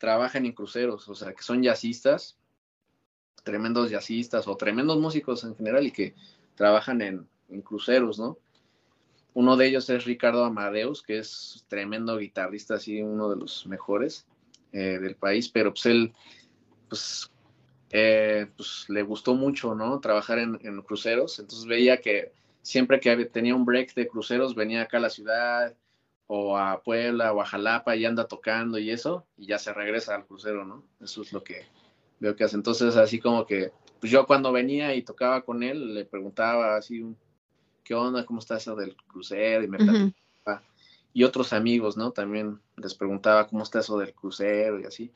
trabajan en cruceros, o sea, que son jazzistas, tremendos jazzistas o tremendos músicos en general y que trabajan en, cruceros, ¿no? Uno de ellos es Ricardo Amadeus, que es tremendo guitarrista, así uno de los mejores eh, del país, pero pues él, pues, eh, pues, le gustó mucho, ¿no? Trabajar en, cruceros, entonces veía que siempre que tenía un break de cruceros venía acá a la ciudad, o a Puebla o a Jalapa y anda tocando y eso, y ya se regresa al crucero, ¿no? Eso es lo que veo que hace. Entonces, así como que, pues yo cuando venía y tocaba con él, le preguntaba así, ¿qué onda? ¿Cómo está eso del crucero? Y me preguntaba. Y otros amigos, ¿no? También les preguntaba cómo está eso del crucero y así.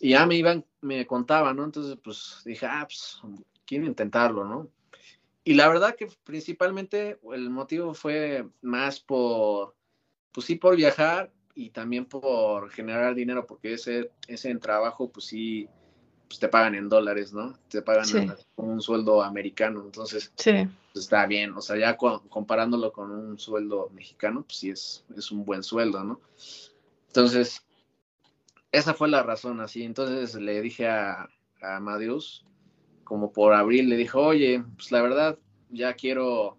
Y ya me iban, me contaban, ¿no? Entonces, pues dije, ah, pues quiero intentarlo, ¿no? Y la verdad que principalmente el motivo fue más por pues sí por viajar y también por generar dinero, porque ese, ese trabajo, pues sí, pues te pagan en dólares, ¿no? Te pagan con un sueldo americano, entonces sí. pues está bien, o sea, ya comparándolo con un sueldo mexicano, pues sí es, es un buen sueldo, ¿no? Entonces, esa fue la razón, así, entonces le dije a, a Amadeus, como por abril, le dijo, oye, pues la verdad, ya quiero,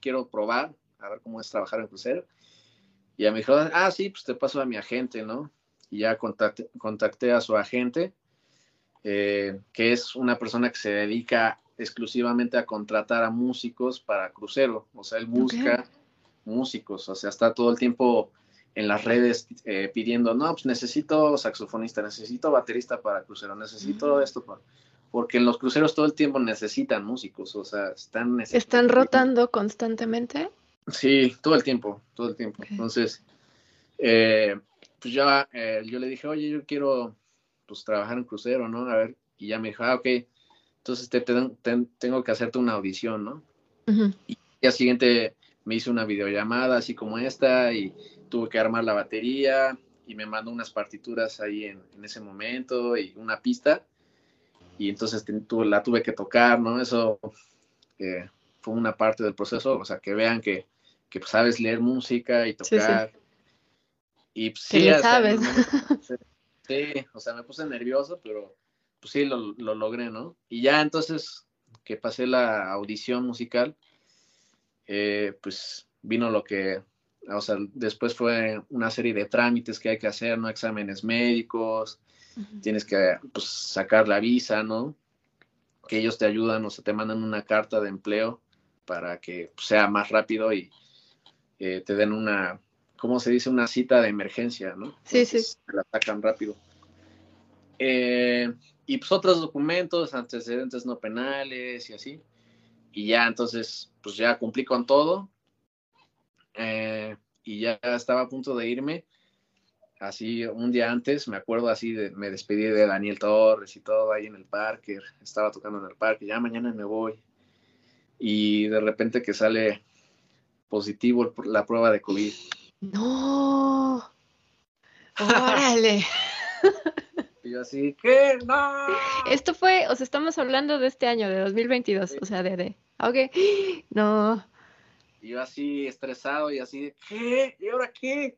quiero probar, a ver cómo es trabajar en crucero, y ya me dijo, ah, sí, pues te paso a mi agente, ¿no? Y ya contacté, contacté a su agente, eh, que es una persona que se dedica exclusivamente a contratar a músicos para crucero, o sea, él busca músicos, o sea, está todo el tiempo en las redes eh, pidiendo, no, pues necesito saxofonista, necesito baterista para crucero, necesito esto, porque en los cruceros todo el tiempo necesitan músicos, o sea, están... ¿Están rotando constantemente? Sí, todo el tiempo, todo el tiempo. Entonces, eh, pues ya eh, yo le dije, oye, yo quiero pues trabajar en crucero, ¿no? A ver, y ya me dijo, ah, ok, entonces te, tengo que hacerte una audición, ¿no? Y al día siguiente me hizo una videollamada así como esta y tuve que armar la batería y me mandó unas partituras ahí en, ese momento y una pista y entonces la tuve que tocar, ¿no? Eso eh, fue una parte del proceso, o sea, que vean que, que sabes leer música y tocar. Y pues, sí, sabes. Sí, o sea, me puse nervioso, pero pues sí, lo, lo, logré, ¿no? Y ya entonces que pasé la audición musical, eh, pues vino lo que, o sea, después fue una serie de trámites que hay que hacer, ¿no? Exámenes médicos, tienes que pues, sacar la visa, ¿no? Que ellos te ayudan, o sea, te mandan una carta de empleo para que pues, sea más rápido y eh, te den una, ¿cómo se dice? Una cita de emergencia, ¿no? Sí, sí. La sacan rápido. Eh, y pues otros documentos, antecedentes no penales y así. Y ya entonces, pues ya cumplí con todo. Eh, y ya estaba a punto de irme. Así un día antes, me acuerdo así, de, me despedí de Daniel Torres y todo ahí en el parque. Estaba tocando en el parque, ya mañana me voy. Y de repente que sale positivo la prueba de COVID. No. Órale. y yo así, ¿qué? No. Esto fue, o sea, estamos hablando de este año, de 2022, o sea, de, de, ok, no. Y yo así estresado y así, ¿qué? ¿Y ahora qué?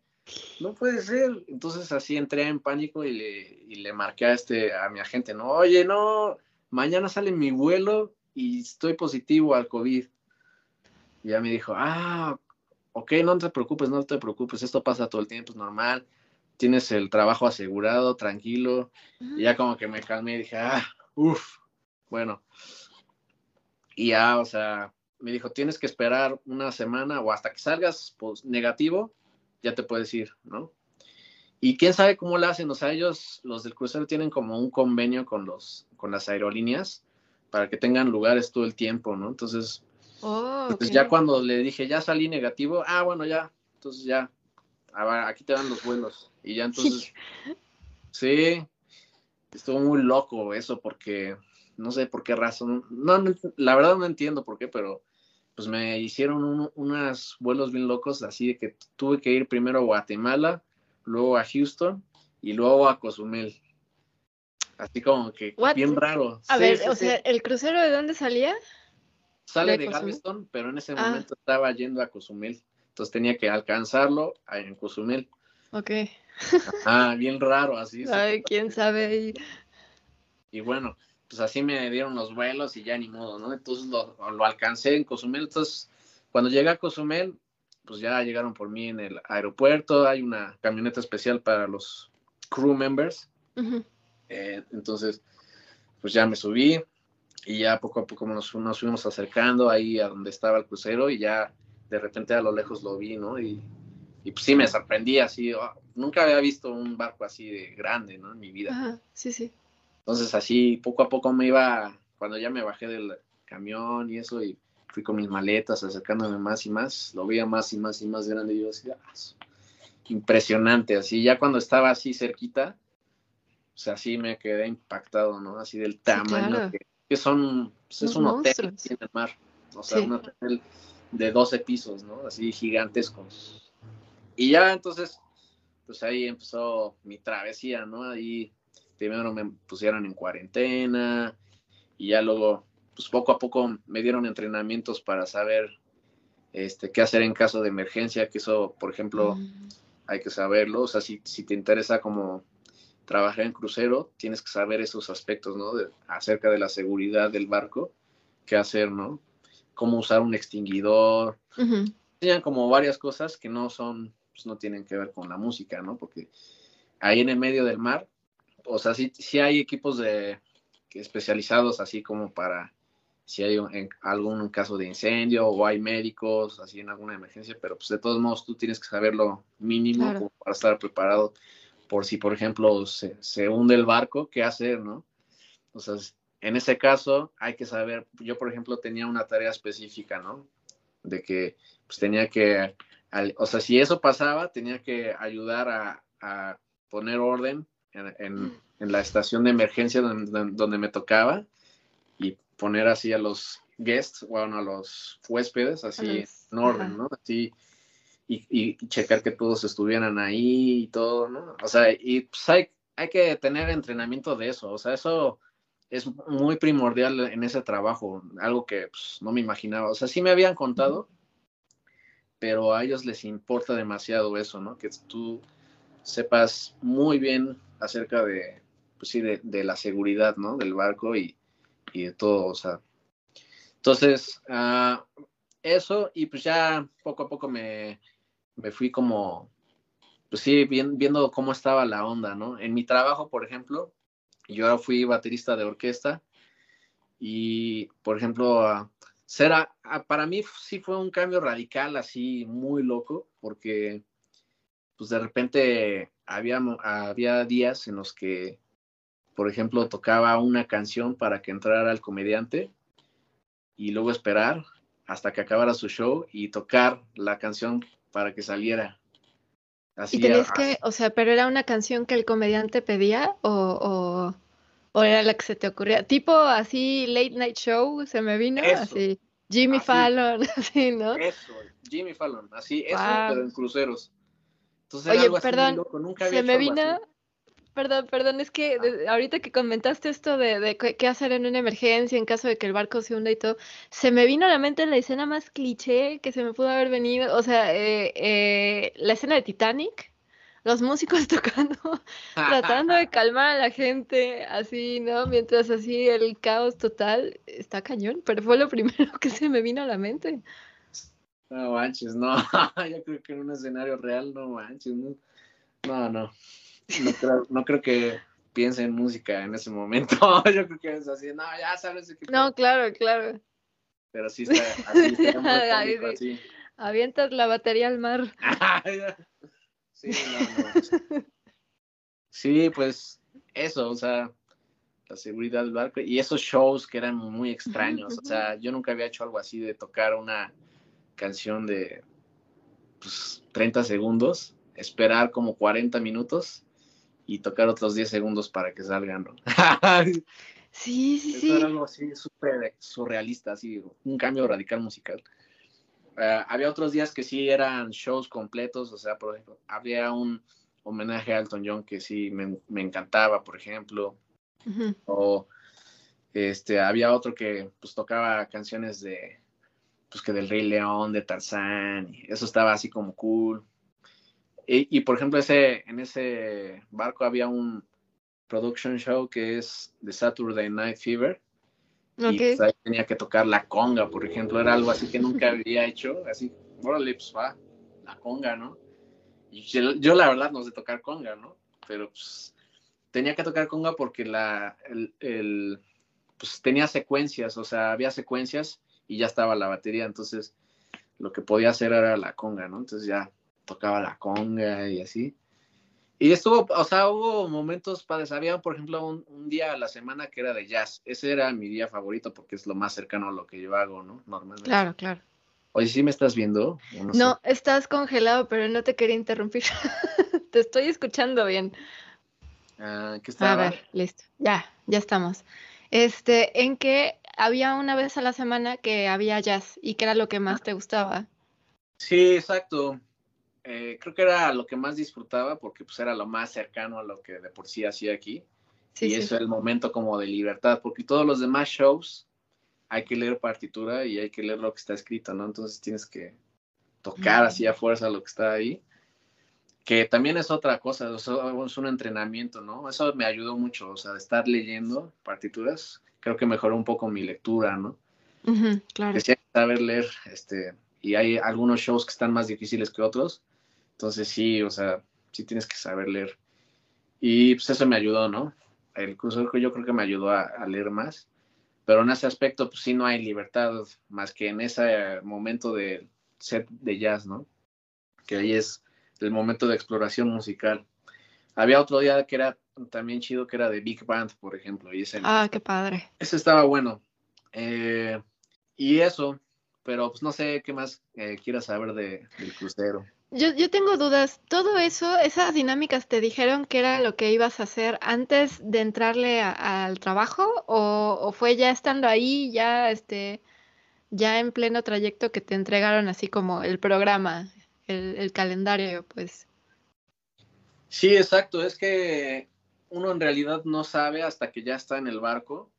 No puede ser. Entonces así entré en pánico y le, y le marqué a, este, a mi agente, no, oye, no, mañana sale mi vuelo y estoy positivo al COVID. Y ya me dijo, ah, ok, no te preocupes, no te preocupes, esto pasa todo el tiempo, es normal, tienes el trabajo asegurado, tranquilo. Y ya como que me calmé y dije, ah, uff, bueno. Y ya, o sea, me dijo, tienes que esperar una semana o hasta que salgas pues, negativo, ya te puedes ir, ¿no? Y quién sabe cómo lo hacen, o sea, ellos, los del crucero, tienen como un convenio con, los, con las aerolíneas para que tengan lugares todo el tiempo, ¿no? Entonces, Oh, ya cuando le dije, ya salí negativo, ah, bueno, ya, entonces ya, aquí te dan los vuelos. Y ya entonces, sí, estuvo muy loco eso porque no sé por qué razón, no, la verdad no entiendo por qué, pero pues me hicieron unos vuelos bien locos, así de que tuve que ir primero a Guatemala, luego a Houston y luego a Cozumel. Así como que bien raro. A ver, o sea, ¿el crucero de dónde salía? Sale de, Galveston, pero en ese ah. momento estaba yendo a Cozumel. Entonces tenía que alcanzarlo en Cozumel. Ok. Ah, bien raro, así. Ay, quién sabe. Y bueno, pues así me dieron los vuelos y ya ni modo, ¿no? Entonces lo, alcancé en Cozumel. Entonces, cuando llegué a Cozumel, pues ya llegaron por mí en el aeropuerto. Hay una camioneta especial para los crew members. Eh, entonces, pues ya me subí y ya poco a poco nos, fuimos acercando ahí a donde estaba el crucero y ya de repente a lo lejos lo vi, ¿no? Y, y pues sí me sorprendí así, oh, nunca había visto un barco así de grande, ¿no? En mi vida. Ajá, sí, sí. Entonces así poco a poco me iba, cuando ya me bajé del camión y eso y fui con mis maletas acercándome más y más, lo veía más y más y más grande y yo así, ah, impresionante, así ya cuando estaba así cerquita, o sea, así me quedé impactado, ¿no? Así del tamaño que que son, pues, es un hotel en el mar, o sea, un hotel de 12 pisos, ¿no? Así gigantescos. Y ya entonces, pues ahí empezó mi travesía, ¿no? Ahí primero me pusieron en cuarentena y ya luego, pues poco a poco me dieron entrenamientos para saber este, qué hacer en caso de emergencia, que eso, por ejemplo, mm. hay que saberlo, o sea, si, si te interesa como trabajar en crucero, tienes que saber esos aspectos, ¿no? acerca de la seguridad del barco, qué hacer, ¿no? Cómo usar un extinguidor. Uh como varias cosas que no son, pues no tienen que ver con la música, ¿no? Porque ahí en el medio del mar, o sea, sí, sí hay equipos de, especializados así como para si hay algún caso de incendio o hay médicos, así en alguna emergencia, pero pues de todos modos tú tienes que saber lo mínimo para estar preparado por si, por ejemplo, se, se, hunde el barco, qué hacer, ¿no? Entonces, en ese caso hay que saber, yo por ejemplo tenía una tarea específica, ¿no? De que pues tenía que, o sea, si eso pasaba, tenía que ayudar a, a poner orden en, en, en, la estación de emergencia donde, donde me tocaba y poner así a los guests, bueno, a los huéspedes, así en orden, ¿no? Así, y, y, checar que todos estuvieran ahí y todo, ¿no? O sea, y pues hay, hay que tener entrenamiento de eso, o sea, eso es muy primordial en ese trabajo, algo que pues, no me imaginaba, o sea, sí me habían contado, pero a ellos les importa demasiado eso, ¿no? Que tú sepas muy bien acerca de, pues sí, de, de la seguridad, ¿no? Del barco y, y de todo, o sea. Entonces, uh, eso, y pues ya poco a poco me, me fui como, pues sí, viendo cómo estaba la onda, ¿no? En mi trabajo, por ejemplo, yo fui baterista de orquesta y, por ejemplo, será, para mí sí fue un cambio radical, así muy loco, porque pues de repente había, había días en los que por ejemplo, tocaba una canción para que entrara el comediante y luego esperar hasta que acabara su show y tocar la canción para que saliera. Así y tenías que, o sea, pero era una canción que el comediante pedía o, o, o, era la que se te ocurría. Tipo así, late night show, se me vino así. Jimmy Fallon, así, ¿no? Eso, Jimmy Fallon, así, eso, pero en cruceros. Entonces, Oye, perdón, se me vino, Perdón, perdón, es que ahorita que comentaste esto de, de, qué hacer en una emergencia en caso de que el barco se hunda y todo, se me vino a la mente la escena más cliché que se me pudo haber venido, o sea, eh, eh, la escena de Titanic, los músicos tocando, tratando de calmar a la gente, así, ¿no? Mientras así el caos total está cañón, pero fue lo primero que se me vino a la mente. No manches, no, yo creo que en un escenario real, no manches, no, no. no no creo, no creo que piense en música en ese momento. Yo creo que es así, no, ya sabes que... No, claro, claro. Pero sí está, así, está así. Avientas la batería al mar. sí, no, no. Sí, pues eso, o sea, la seguridad del barco y esos shows que eran muy extraños. O sea, yo nunca había hecho algo así de tocar una canción de pues, 30 segundos, esperar como 40 minutos y tocar otros 10 segundos para que salgan, ¿no? sí, sí, sí. era algo así súper surrealista, así, un cambio radical musical. Uh, había otros días que sí eran shows completos, o sea, por ejemplo, había un homenaje a Elton John que sí me, me encantaba, por ejemplo, uh -huh. o este, había otro que pues tocaba canciones de, pues que del Rey León, de Tarzán, y eso estaba así como cool. Y, y, por ejemplo, ese, en ese barco había un production show que es The Saturday Night Fever. Okay. Y pues, ahí tenía que tocar la conga, por ejemplo, era algo así que nunca había hecho, así, órale, pues va, la conga, ¿no? Y yo, yo, la verdad no sé tocar conga, ¿no? Pero pues tenía que tocar conga porque la, el, el, pues tenía secuencias, o sea, había secuencias y ya estaba la batería, entonces lo que podía hacer era la conga, ¿no? Entonces ya tocaba la conga y así. Y estuvo, o sea, hubo momentos padres. Había, por ejemplo, un, un, día a la semana que era de jazz. Ese era mi día favorito porque es lo más cercano a lo que yo hago, ¿no? Normalmente. Claro, claro. Oye, ¿sí me estás viendo? No, no estás congelado, pero no te quería interrumpir. te estoy escuchando bien. ¿Qué estaba? A ver, listo. Ya, ya estamos. Este, en que había una vez a la semana que había jazz y que era lo que más te gustaba. Sí, exacto eh, creo que era lo que más disfrutaba porque pues era lo más cercano a lo que de por sí hacía aquí. Sí, y sí. eso es el momento como de libertad, porque todos los demás shows hay que leer partitura y hay que leer lo que está escrito, ¿no? Entonces tienes que tocar mm. así a fuerza lo que está ahí, que también es otra cosa, es un entrenamiento, ¿no? Eso me ayudó mucho, o sea, estar leyendo partituras, creo que mejoró un poco mi lectura, ¿no? Claro. Que sí hay que saber leer, este, y hay algunos shows que están más difíciles que otros, entonces sí, o sea, sí tienes que saber leer. Y pues eso me ayudó, ¿no? El curso yo creo que me ayudó a, a leer más, pero en ese aspecto pues sí no hay libertad más que en ese momento de set de jazz, ¿no? Que ahí es el momento de exploración musical. Había otro día que era también chido, que era de Big Band, por ejemplo. Y ese, ah, qué padre. Ese estaba bueno. Eh, y eso, pero pues no sé qué más eh, quieras saber de, del crucero. Yo, yo tengo dudas. Todo eso, esas dinámicas, ¿te dijeron que era lo que ibas a hacer antes de entrarle al trabajo? O, ¿O, fue ya estando ahí, ya este, ya en pleno trayecto que te entregaron así como el programa, el, el calendario, pues? Sí, exacto. Es que uno en realidad no sabe hasta que ya está en el barco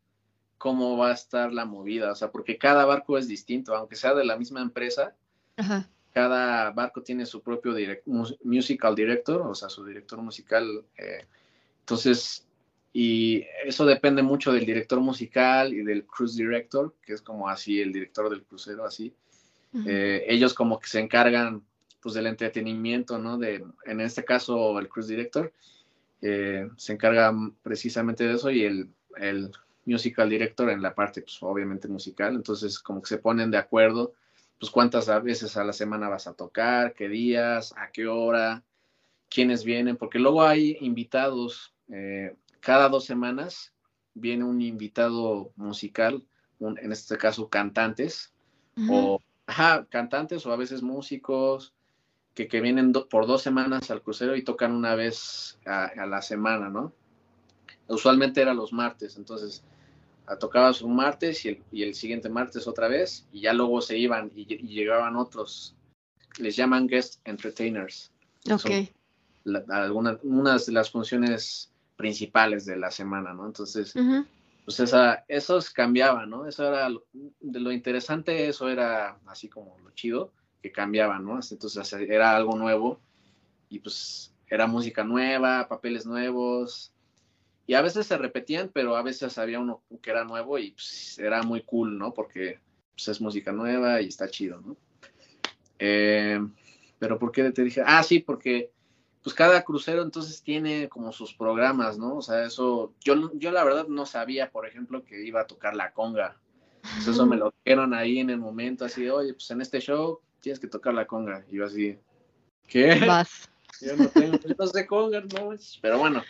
cómo va a estar la movida, o sea, porque cada barco es distinto, aunque sea de la misma empresa, cada barco tiene su propio musical director, o sea, su director musical. Eh, entonces, y eso depende mucho del director musical y del cruise director, que es como así el director del crucero, así. Eh, ellos como que se encargan pues del entretenimiento, ¿no? De, en este caso, el cruise director eh, se encarga precisamente de eso y el, el musical director en la parte, pues obviamente musical, entonces como que se ponen de acuerdo, pues cuántas veces a la semana vas a tocar, qué días, a qué hora, quiénes vienen, porque luego hay invitados, eh, cada dos semanas viene un invitado musical, en este caso cantantes, o ajá, cantantes o a veces músicos, que, que vienen por dos semanas al crucero y tocan una vez a, a la semana, ¿no? Usualmente era los martes, entonces tocabas un martes y el, y el, siguiente martes otra vez, y ya luego se iban y, llegaban otros. Les llaman guest entertainers. Ok. algunas unas de las funciones principales de la semana, ¿no? Entonces, pues esa, esos cambiaban, ¿no? Eso era lo, de lo interesante, eso era así como lo chido, que cambiaban, ¿no? Entonces era algo nuevo y pues era música nueva, papeles nuevos, y a veces se repetían, pero a veces había uno que era nuevo y pues, era muy cool, ¿no? Porque pues, es música nueva y está chido, ¿no? Eh, pero ¿por qué te dije? Ah, sí, porque pues cada crucero entonces tiene como sus programas, ¿no? O sea, eso, yo, yo la verdad no sabía, por ejemplo, que iba a tocar la conga. Pues eso me lo dijeron ahí en el momento, así, oye, pues en este show tienes que tocar la conga. Y yo así, ¿qué? Vas. Yo no tengo, yo no sé conga, no, pero bueno,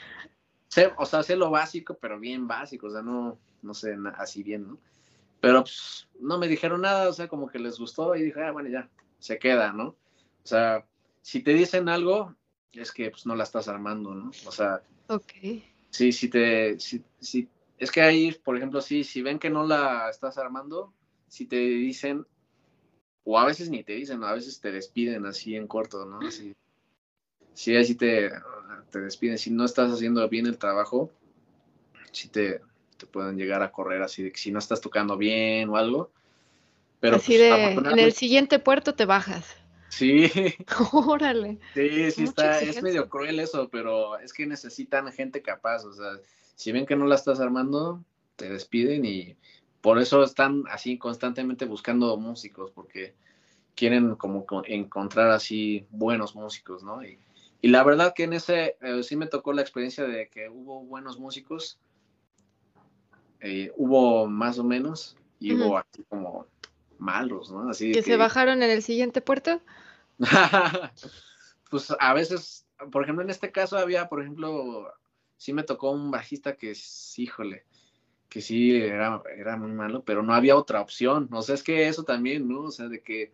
sé, o sea, sé lo básico, pero bien básico, o sea, no, no sé, así bien, ¿no? Pero pues no me dijeron nada, o sea, como que les gustó y dije, ah, bueno, ya, se queda, ¿no? O sea, si te dicen algo, es que pues no la estás armando, ¿no? O sea, ok. Sí, si te, si, si, es que ahí, por ejemplo, sí, si ven que no la estás armando, si te dicen, o a veces ni te dicen, a veces te despiden así en corto, ¿no? Así, sí, así te, te despiden. Si no estás haciendo bien el trabajo, si te, te pueden llegar a correr así de que si no estás tocando bien o algo. Pero así pues, de, en el siguiente puerto te bajas. Sí. Órale. Sí, sí está, es medio cruel eso, pero es que necesitan gente capaz, o sea, si ven que no la estás armando, te despiden y por eso están así constantemente buscando músicos, porque quieren como encontrar así buenos músicos, ¿no? Y, y la verdad que en ese eh, sí me tocó la experiencia de que hubo buenos músicos, eh, hubo más o menos, y hubo así como malos, ¿no? Así ¿Que, se bajaron en el siguiente puerto? pues a veces, por ejemplo, en este caso había, por ejemplo, sí me tocó un bajista que, híjole, que sí era, era muy malo, pero no había otra opción. O sea, es que eso también, ¿no? O sea, de que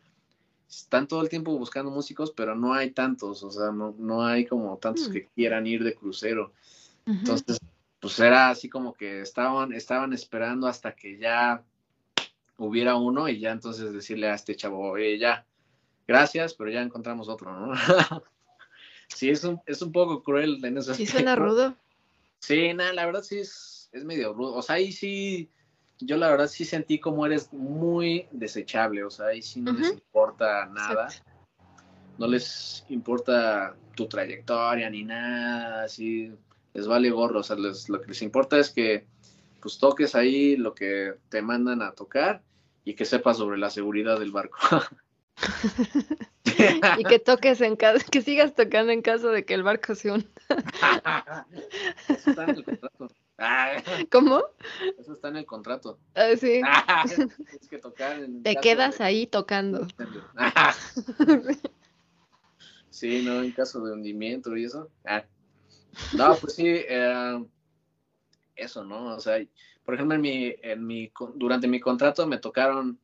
están todo el tiempo buscando músicos, pero no hay tantos, o sea, no, no hay como tantos que mm. quieran ir de crucero. Entonces, pues era así como que estaban, estaban esperando hasta que ya hubiera uno y ya entonces decirle a este chavo, oye, ya, gracias, pero ya encontramos otro, ¿no? sí, es un, es un poco cruel en ese Sí, suena rudo. Sí, nada, la verdad sí es, es medio rudo. O sea, ahí sí yo la verdad sí sentí como eres muy desechable, o sea, ahí sí no les importa nada. No les importa tu trayectoria ni nada, así les vale gorro, o sea, lo que les importa es que pues toques ahí lo que te mandan a tocar y que sepas sobre la seguridad del barco. y que toques en caso, que sigas tocando en caso de que el barco se hunda. Eso está en el contrato. Ah, ¿Cómo? eso está en el contrato. Ah, sí. Ah, tienes que tocar en Te quedas de- ahí tocando. Ah. Sí, no, en caso de hundimiento y eso. Ah. No, pues sí, eh, eso, ¿no? O sea, por ejemplo, en mi, en mi, durante mi contrato me tocaron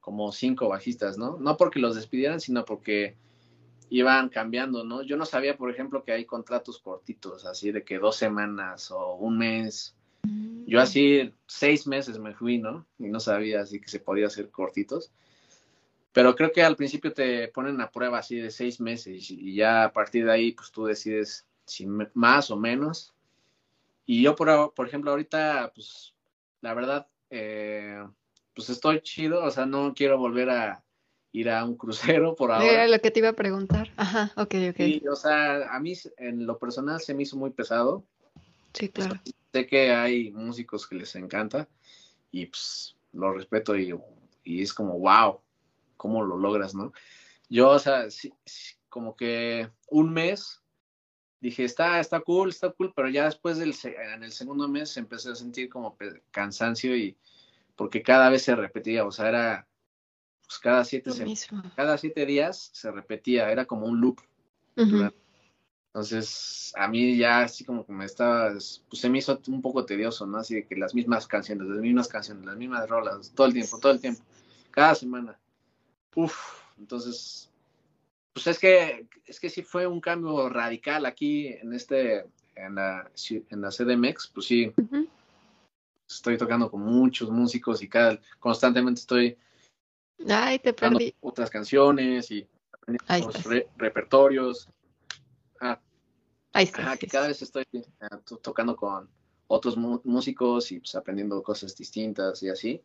como cinco bajistas, ¿no? No porque los despidieran, sino porque iban cambiando, ¿no? Yo no sabía, por ejemplo, que hay contratos cortitos, así de que dos semanas o un mes. Yo así seis meses me fui, ¿no? Y no sabía así que se podía hacer cortitos. Pero creo que al principio te ponen a prueba así de seis meses y ya a partir de ahí pues tú decides si más o menos. Y yo por, por ejemplo ahorita pues la verdad eh, pues estoy chido, o sea no quiero volver a ir a un crucero por ahora. Era lo que te iba a preguntar. Ajá, ok, ok. Y, o sea, a mí en lo personal se me hizo muy pesado. Sí, claro. Sé que hay músicos que les encanta y pues lo respeto y, y es como, wow, ¿cómo lo logras, no? Yo, o sea, sí- sí, como que un mes dije, está, está cool, está cool, pero ya después del, en el segundo mes empecé a sentir como cansancio y porque cada vez se repetía, o sea, era, pues cada siete, se- cada siete días se repetía, era como un loop. Entonces, a mí ya así como que me estaba, pues se me hizo un poco tedioso, ¿no? Así de que las mismas canciones, las mismas canciones, las mismas rolas, todo el tiempo, todo el tiempo, cada semana. Uf, entonces, pues es que, es que sí fue un cambio radical aquí en este, en la, en la CDMX, pues sí, estoy tocando con muchos músicos y cada, constantemente estoy Ay, te perdí. otras canciones y re- repertorios. Ah, Ahí está. Que cada vez estoy to- tocando con otros músicos y pues aprendiendo cosas distintas y así.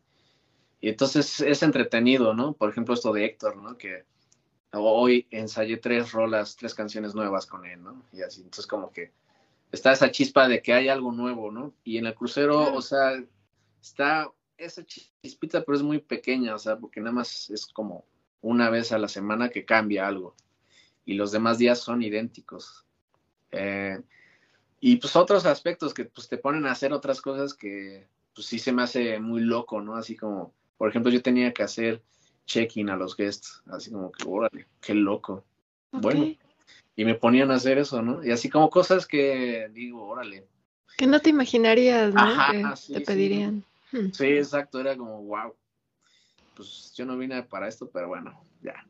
Y entonces es entretenido, ¿no? Por ejemplo, esto de Héctor, ¿no? Que hoy ensayé tres rolas, tres canciones nuevas con él, ¿no? Y así, entonces como que está esa chispa de que hay algo nuevo, ¿no? Y en el crucero, Claro. o sea, está esa chispita, pero es muy pequeña, o sea, porque nada más es como una vez a la semana que cambia algo. Y los demás días son idénticos. Eh, y pues otros aspectos que pues te ponen a hacer otras cosas que pues sí se me hace muy loco, ¿no? Así como, por ejemplo, yo tenía que hacer check-in a los guests, así como que, órale, qué loco. Bueno, y me ponían a hacer eso, ¿no? Y así como cosas que digo, órale. Que no te imaginarías, ¿no? Ajá, que sí, te pedirían. Sí, exacto, era como, wow. Pues yo no vine para esto, pero bueno, ya,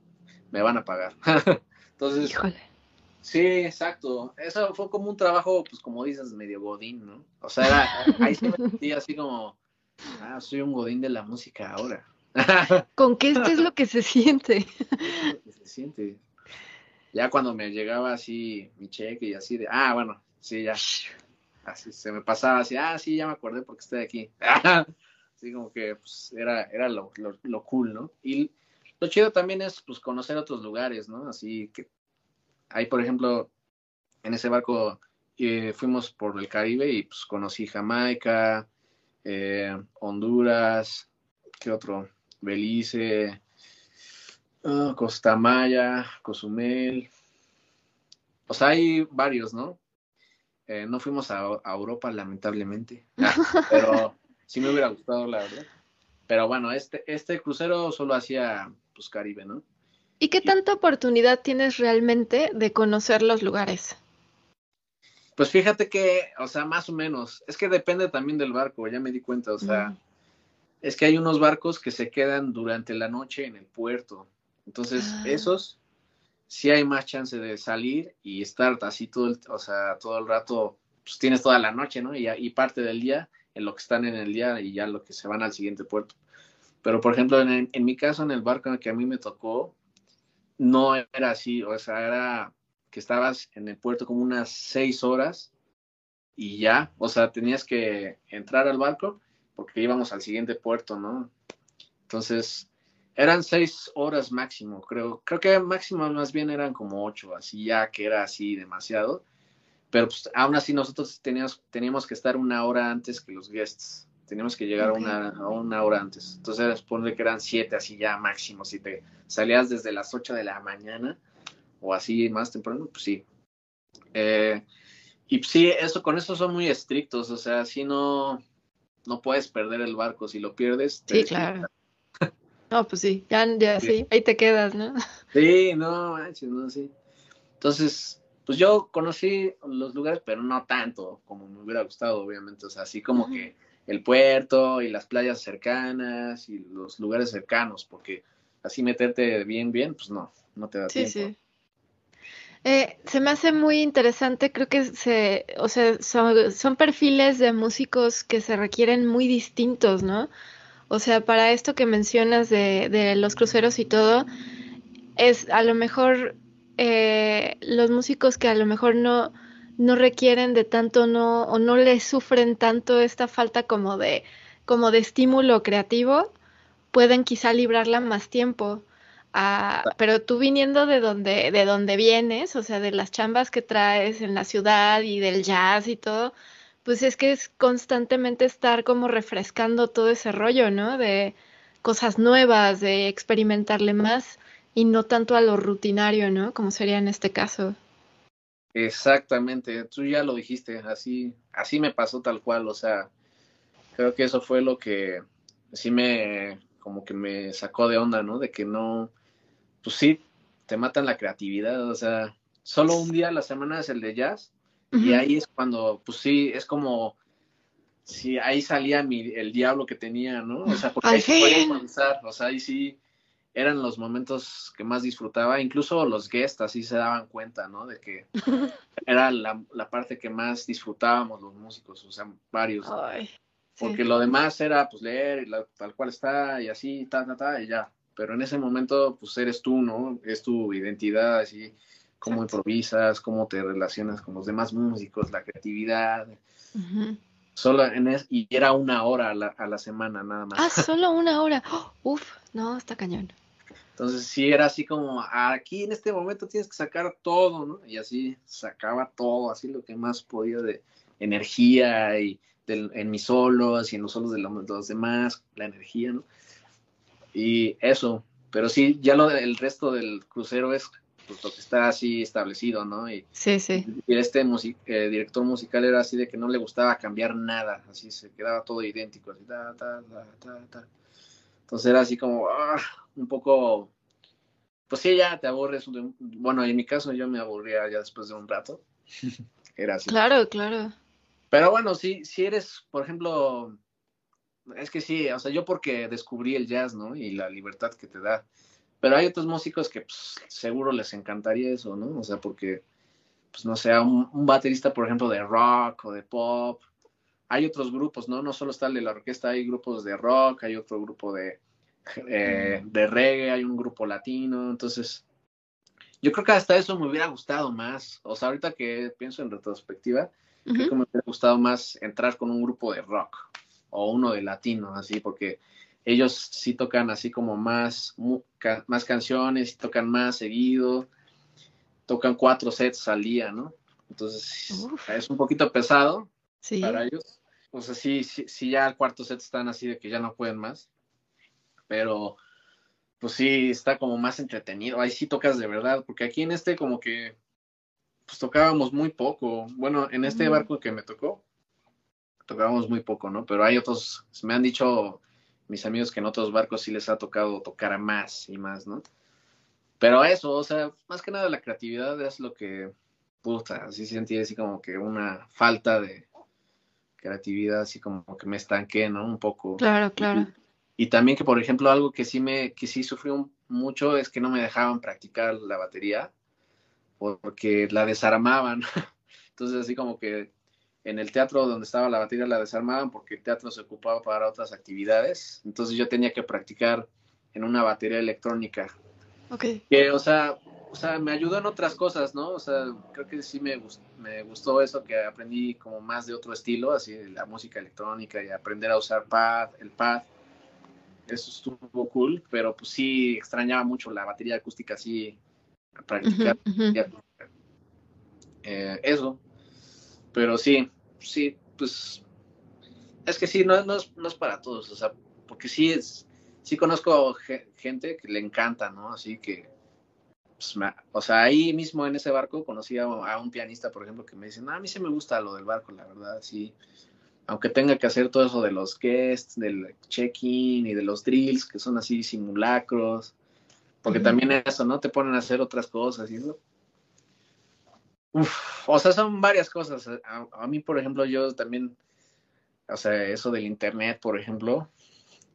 me van a pagar. Entonces, Híjole. Sí, exacto. Eso fue como un trabajo, pues como dices, medio godín, ¿no? O sea, era, ahí se me sentía así como, ah, soy un godín de la música ahora. ¿Con qué esto es lo que se siente? Es lo que se siente. Ya cuando me llegaba así mi cheque y así de, ah, bueno, sí, ya. Así se me pasaba así, ah, sí, ya me acordé porque estoy aquí. Así como que, pues, era, era lo, lo, lo cool, ¿no? Y lo chido también es, pues, conocer otros lugares, ¿no? Así que ahí, por ejemplo, en ese barco eh, fuimos por el Caribe y, pues, conocí Jamaica, eh, Honduras, ¿qué otro? Belice, ah, Costa Maya, Cozumel. O sea, hay varios, ¿no? Eh, no fuimos a, a Europa, lamentablemente. Ah, pero sí me hubiera gustado, la verdad. Pero bueno, este, este crucero solo hacía pues Caribe, ¿no? ¿Y qué tanta oportunidad tienes realmente de conocer los lugares? Pues fíjate que, o sea, más o menos. Es que depende también del barco, ya me di cuenta. O sea, Mm. es que hay unos barcos que se quedan durante la noche en el puerto. Entonces, Ah. esos sí hay más chance de salir y estar así todo el, o sea, todo el rato, pues tienes toda la noche, ¿no? Y, y parte del día en lo que están en el día y ya lo que se van al siguiente puerto. Pero, por ejemplo, en, en mi caso, en el barco en el que a mí me tocó, no era así, o sea, era que estabas en el puerto como unas seis horas y ya, o sea, tenías que entrar al barco porque íbamos al siguiente puerto, ¿no? Entonces, eran seis horas máximo, creo. Creo que máximo más bien eran como ocho, así ya que era así demasiado. Pero pues aún así nosotros teníamos, teníamos que estar una hora antes que los guests. Teníamos que llegar a, una, a una hora antes. Entonces, ponle que eran siete, así ya máximo. Si te salías desde las ocho de la mañana o así más temprano, pues sí. Eh, y sí, eso, con eso son muy estrictos, o sea, si no, no puedes perder el barco, si lo pierdes. Sí, claro. No, pues sí, ya, ya sí. ahí te quedas, ¿no? Sí, no, no, sí. Entonces, pues yo conocí los lugares, pero no tanto como me hubiera gustado, obviamente, o sea, así como que el puerto y las playas cercanas y los lugares cercanos, porque así meterte bien, bien, pues no, no te da tiempo. Sí, sí. Eh, se me hace muy interesante, creo que se, o sea, son, son, perfiles de músicos que se requieren muy distintos, ¿no? O sea, para esto que mencionas de, de los cruceros y todo, es a lo mejor eh, los músicos que a lo mejor no, no requieren de tanto no o no les sufren tanto esta falta como de como de estímulo creativo pueden quizá librarla más tiempo. Ah, pero tú viniendo de donde de donde vienes o sea de las chambas que traes en la ciudad y del jazz y todo pues es que es constantemente estar como refrescando todo ese rollo no de cosas nuevas de experimentarle más y no tanto a lo rutinario no como sería en este caso. Exactamente, tú ya lo dijiste, así, así me pasó tal cual, o sea, creo que eso fue lo que sí me, como que me sacó de onda, ¿no? De que no, pues sí, te matan la creatividad, o sea, solo un día a la semana es el de jazz, y ahí es cuando, pues sí, es como, sí, ahí salía mi, el diablo que tenía, ¿no? O sea, porque ahí se comenzar, o sea, ahí sí, eran los momentos que más disfrutaba, incluso los guests así se daban cuenta, ¿no? De que era la, parte que más disfrutábamos los músicos, o sea, varios. Porque lo demás era pues leer tal cual está y así, ta, ta, ta, y ya. Pero en ese momento, pues eres tú, ¿no? Es tu identidad, así, cómo improvisas, cómo te relacionas con los demás músicos, la creatividad. Solo en es, y era una hora a la, a la semana nada más. Ah, solo una hora. uf, no, está cañón. Entonces sí era así como, aquí en este momento tienes que sacar todo, ¿no? Y así sacaba todo, así lo que más podía de energía y en mis solos y en los solos de los, demás, la energía, ¿no? Y eso, pero sí, ya lo el resto del crucero es pues, lo que está así establecido, ¿no? Y, sí, sí. Y este eh, director musical era así de que no le gustaba cambiar nada, así se quedaba todo idéntico, así, ta, ta, ta, ta, entonces era así como ah, un poco, pues sí, ya te aburres. Bueno, en mi caso yo me aburría ya después de un rato. era así. Claro, claro. Pero bueno, sí, si eres, por ejemplo, es que sí, o sea, yo porque descubrí el jazz, ¿no? Y la libertad que te da. Pero hay otros músicos que pues, seguro les encantaría eso, ¿no? O sea, porque, pues no sé, un, un, baterista, por ejemplo, de rock o de pop, hay otros grupos, ¿no? No solo está el de la orquesta, hay grupos de rock, hay otro grupo de, eh, de reggae, hay un grupo latino, entonces yo creo que hasta eso me hubiera gustado más, o sea, ahorita que pienso en retrospectiva, creo que me hubiera gustado más entrar con un grupo de rock o uno de latino, así, porque ellos sí tocan así como más, más canciones, tocan más seguido, tocan cuatro sets al día, ¿no? Entonces es un poquito pesado para ellos, o sea, sí, sí, ya al cuarto set están así de que ya no pueden más. Pero, pues sí, está como más entretenido. Ahí sí tocas de verdad, porque aquí en este como que, pues tocábamos muy poco. Bueno, en este barco que me tocó, tocábamos muy poco, ¿no? Pero hay otros, me han dicho mis amigos que en otros barcos sí les ha tocado tocar más y más, ¿no? Pero eso, o sea, más que nada la creatividad es lo que, puta, así sentí así como que una falta de, creatividad, así como que me estanqué, ¿no? Un poco. Claro, claro. Y, también que, por ejemplo, algo que sí me, que sí sufrió mucho es que no me dejaban practicar la batería porque la desarmaban. Entonces, así como que en el teatro donde estaba la batería la desarmaban porque el teatro se ocupaba para otras actividades. Entonces yo tenía que practicar en una batería electrónica. Ok. Que, o sea, o sea, me ayudó en otras cosas, ¿no? O sea, creo que sí me, me gustó eso, que aprendí como más de otro estilo, así la música electrónica y aprender a usar pad, el pad. Eso estuvo cool, pero pues sí extrañaba mucho la batería acústica así, practicar. Eh, eso. Pero sí, sí, pues es que sí, no, no, es, no es para todos, o sea, porque sí es, sí conozco gente que le encanta, ¿no? Así que pues, o sea, ahí mismo en ese barco conocí a, un pianista, por ejemplo, que me dice, no, a mí sí me gusta lo del barco, la verdad, sí. Aunque tenga que hacer todo eso de los guests, del check-in y de los drills, que son así simulacros, porque también eso, ¿no? Te ponen a hacer otras cosas y eso. Uf, o sea, son varias cosas. A, mí, por ejemplo, yo también, o sea, eso del internet, por ejemplo,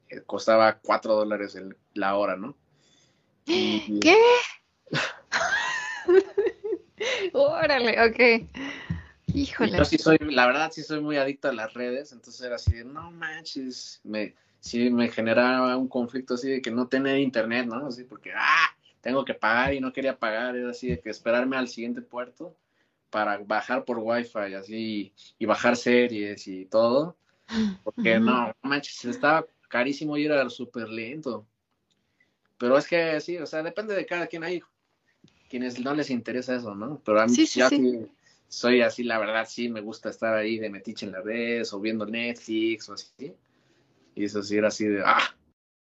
eh, costaba cuatro dólares la hora, ¿no? ¿Qué? Órale, ok. Híjole. Yo sí soy, la verdad sí soy muy adicto a las redes, entonces era así de, no manches, me, sí me generaba un conflicto así de que no tener internet, ¿no? Así porque, ah, tengo que pagar y no quería pagar, era así de que esperarme al siguiente puerto para bajar por wifi así y bajar series y todo, porque no, manches, estaba carísimo y era súper lento. Pero es que sí, o sea, depende de cada quien. Hay quienes no les interesa eso, ¿no? Pero a mí ya sí. soy así, la verdad, sí, me gusta estar ahí de metiche en las redes o viendo Netflix o así. Y eso sí era así de, ah,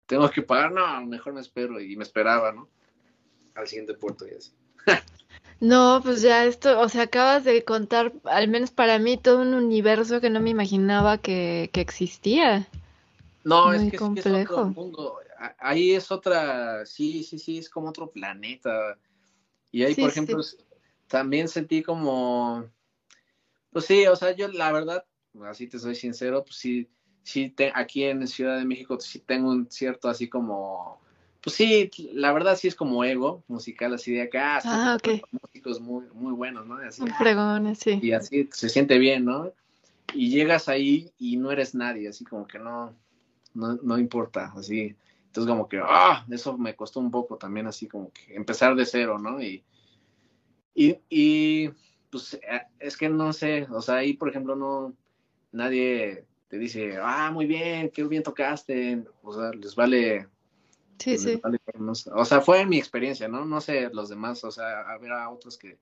tengo que pagar, no, mejor me espero. Y me esperaba, ¿no? Al siguiente puerto y así. No, pues ya esto, o sea, acabas de contar, al menos para mí, todo un universo que no me imaginaba que, que existía. No, es que complejo. es otro mundo. Ahí es otra, sí, sí, sí, es como otro planeta. Y ahí, por ejemplo, también sentí como, pues sí, o sea, yo la verdad, así te soy sincero, pues sí, sí, te, aquí en Ciudad de México sí tengo un cierto así como, pues sí, la verdad sí es como ego musical, así de acá, ah, okay. músicos muy, muy buenos, ¿no? Así, fregones, sí. Y así se siente bien, ¿no? Y llegas ahí y no eres nadie, así como que no, no, no importa, así. Entonces como que, ah, eso me costó un poco también, así como que empezar de cero, ¿no? Y, y, y pues eh, es que no sé, o sea, ahí por ejemplo no, nadie te dice, ah, muy bien, qué bien tocaste, o sea, les vale. Sí, sí. o sea, fue mi experiencia, ¿no? No sé los demás, o sea, a otros que,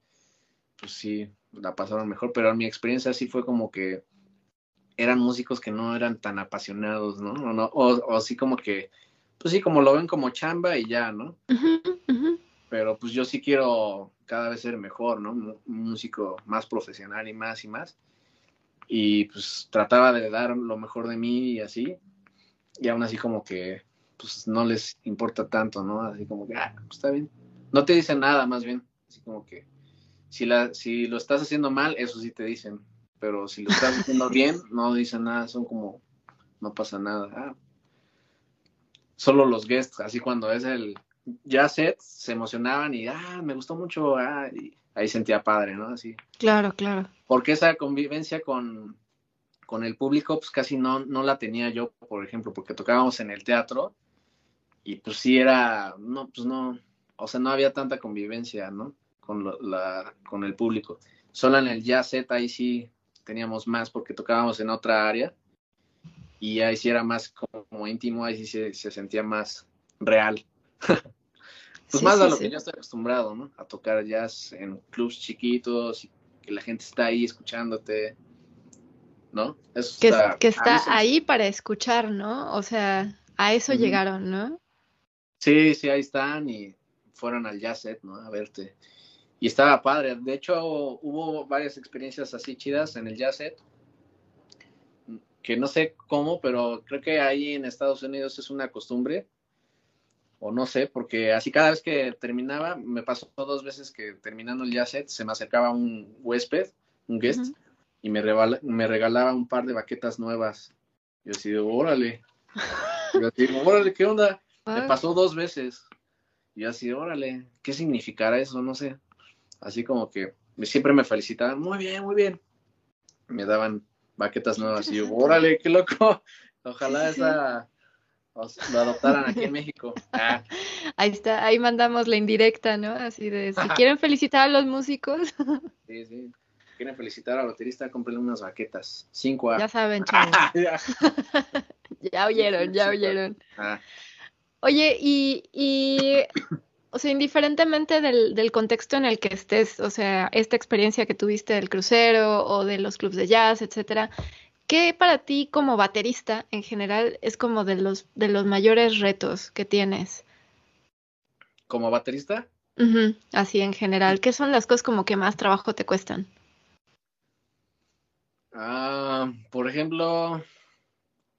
pues sí, la pasaron mejor, pero mi experiencia sí fue como que eran músicos que no eran tan apasionados, ¿no? O, no, o, así como que, pues sí, como lo ven como chamba y ya, ¿no? Pero pues yo sí quiero cada vez ser mejor, ¿no? Un músico más profesional y más y más. Y pues trataba de dar lo mejor de mí y así. Y aún así como que, pues no les importa tanto, ¿no? Así como que, ah, pues está bien. No te dicen nada, más bien. Así como que, si, la, si lo estás haciendo mal, eso sí te dicen pero si lo estás haciendo bien, no dicen nada, son como, no pasa nada. Ah. Solo los guests, así cuando es el ya set, se emocionaban y, ah, me gustó mucho, ah, y ahí sentía padre, ¿no? Así. Claro, claro. Porque esa convivencia con, con el público, pues casi no, no la tenía yo, por ejemplo, porque tocábamos en el teatro y pues sí era, no, pues no, o sea, no había tanta convivencia, ¿no? Con, la, con el público. Solo en el jazz set ahí sí teníamos más porque tocábamos en otra área y ahí sí era más como íntimo, ahí sí se, sentía más real. pues más a lo que yo estoy acostumbrado, ¿no? A tocar jazz en clubs chiquitos y que la gente está ahí escuchándote, ¿no? Eso que está, que está ahí para escuchar, ¿no? O sea, a eso llegaron, ¿no? Sí, sí, ahí están y fueron al jazz set, ¿no? A verte y estaba padre. De hecho, hubo varias experiencias así chidas en el jazz set, que no sé cómo, pero creo que ahí en Estados Unidos es una costumbre, o no sé, porque así cada vez que terminaba, me pasó dos veces que terminando el jazz set se me acercaba un huésped, un guest, y me, me regalaba un par de baquetas nuevas. Yo así órale. Yo así, órale, ¿qué onda? Me pasó dos veces. Y yo así, órale, ¿qué significará eso? No sé así como que siempre me felicitaban, muy bien, muy bien. Me daban baquetas nuevas y yo, órale, qué loco. Ojalá esa lo adoptaran aquí en México. Ah. Ahí está, ahí mandamos la indirecta, ¿no? Así de, si quieren felicitar a los músicos. Sí, sí. Quieren felicitar al baterista, compren unas baquetas. Cinco a... Ya saben, chavos. ya oyeron, ya oyeron. Ah. Oye, y, y o sea, indiferentemente del, del, contexto en el que estés, o sea, esta experiencia que tuviste del crucero o de los clubs de jazz, etcétera, ¿qué para ti como baterista en general es como de los, de los mayores retos que tienes? ¿Como baterista? Así en general, ¿qué son las cosas como que más trabajo te cuestan? Ah, por ejemplo,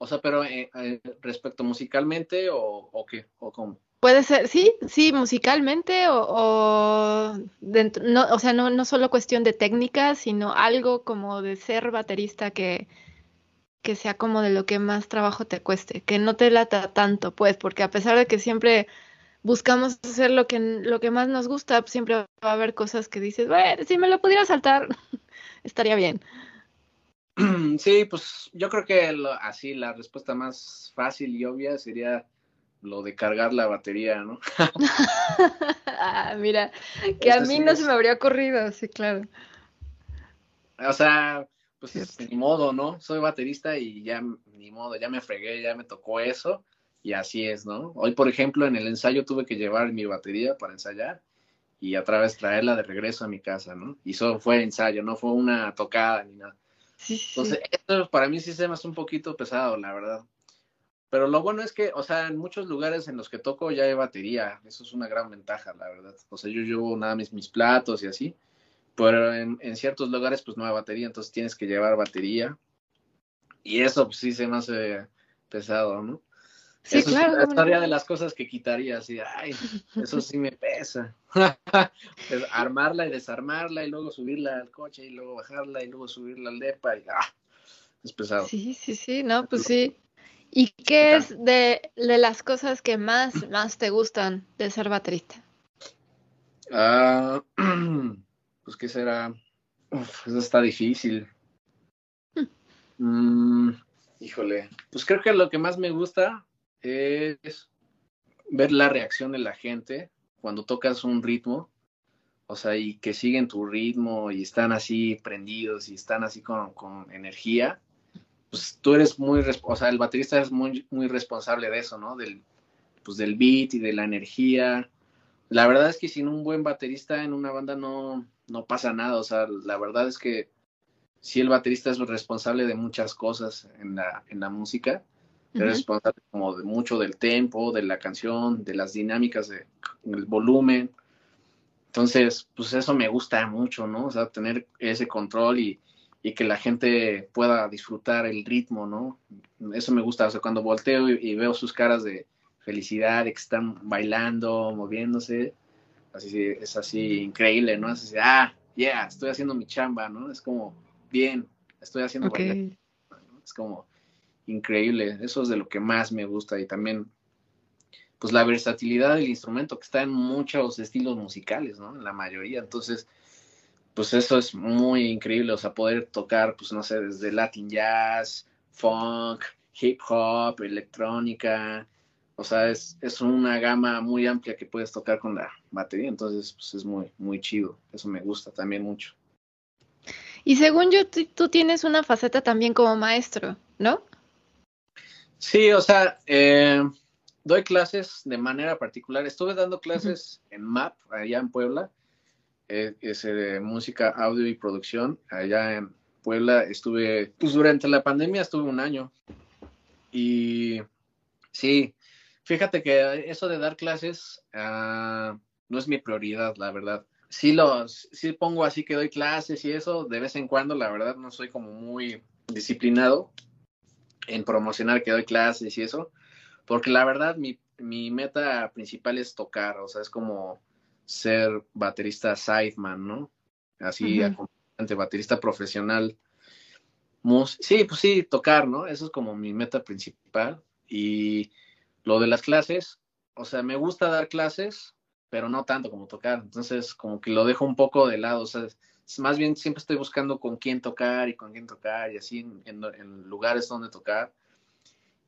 o sea, pero eh, eh, respecto musicalmente o, o qué, o cómo. Puede ser, sí, sí, musicalmente o, dentro, no, o sea, no, no solo cuestión de técnica, sino algo como de ser baterista que, que sea como de lo que más trabajo te cueste, que no te lata tanto, pues, porque a pesar de que siempre buscamos hacer lo que, lo que más nos gusta, siempre va a haber cosas que dices, bueno, si me lo pudiera saltar, estaría bien. Sí, pues yo creo que así la respuesta más fácil y obvia sería lo de cargar la batería, ¿no? ah, mira, que a mí no se me habría ocurrido, sí, claro. O sea, pues ni modo, ¿no? Soy baterista y ya ni modo, ya me fregué, ya me tocó eso y así es, ¿no? Hoy, por ejemplo, en el ensayo tuve que llevar mi batería para ensayar y otra vez traerla de regreso a mi casa, ¿no? Y eso fue ensayo, no fue una tocada ni nada. Entonces, esto para mí sí se me hace un poquito pesado, la verdad. Pero lo bueno es que, o sea, en muchos lugares en los que toco ya hay batería. Eso es una gran ventaja, la verdad. O sea, yo llevo nada mis, mis platos y así. Pero en, en ciertos lugares, pues no hay batería, entonces tienes que llevar batería. Y eso, pues sí se me hace pesado, ¿no? Sí, claro. Es una de las cosas que quitaría, así, ay, eso sí me pesa. armarla y desarmarla y luego subirla al coche y luego bajarla y luego subirla al depa y ah, es pesado. Sí, sí, sí, no, pues sí. ¿Y qué es de, de, las cosas que más, más te gustan de ser baterista? Ah, pues qué será. eso está difícil. Hmm. Mm, híjole, pues creo que lo que más me gusta es ver la reacción de la gente cuando tocas un ritmo, o sea, y que siguen tu ritmo y están así prendidos y están así con, con energía, pues tú eres muy, o sea, el baterista es muy, muy responsable de eso, ¿no? Del, pues del beat y de la energía. La verdad es que sin un buen baterista en una banda no, no pasa nada, o sea, la verdad es que si el baterista es responsable de muchas cosas en la, en la música, es responsable como de mucho del tempo, de la canción, de las dinámicas, de, del volumen. Entonces, pues eso me gusta mucho, ¿no? O sea, tener ese control y, y que la gente pueda disfrutar el ritmo, ¿no? Eso me gusta, o sea, cuando volteo y, veo sus caras de felicidad, de que están bailando, moviéndose, así es así increíble, ¿no? Es así, ah, yeah, estoy haciendo mi chamba, ¿no? Es como, bien, estoy haciendo Es como, increíble. Eso es de lo que más me gusta y también pues la versatilidad del instrumento que está en muchos estilos musicales, ¿no? En la mayoría. Entonces, pues eso es muy increíble, o sea, poder tocar, pues no sé, desde Latin jazz, funk, hip hop, electrónica, o sea, es, es una gama muy amplia que puedes tocar con la batería, entonces, pues es muy, muy chido, eso me gusta también mucho. Y según yo, tú tienes una faceta también como maestro, ¿no? Sí, o sea, eh, doy clases de manera particular. Estuve dando clases en MAP, allá en Puebla, eh, es de música, audio y producción. Allá en Puebla estuve, pues durante la pandemia estuve un año. Y sí, fíjate que eso de dar clases uh, no es mi prioridad, la verdad. Sí, los, sí pongo así que doy clases y eso de vez en cuando, la verdad no soy como muy disciplinado en promocionar que doy clases y eso, porque la verdad mi, mi meta principal es tocar, o sea, es como ser baterista sideman, ¿no? Así, acompañante, baterista profesional. sí, pues sí, tocar, ¿no? Eso es como mi meta principal. Y lo de las clases, o sea, me gusta dar clases, pero no tanto como tocar. Entonces, como que lo dejo un poco de lado, o sea, más bien siempre estoy buscando con quién tocar y con quién tocar y así en, lugares donde tocar.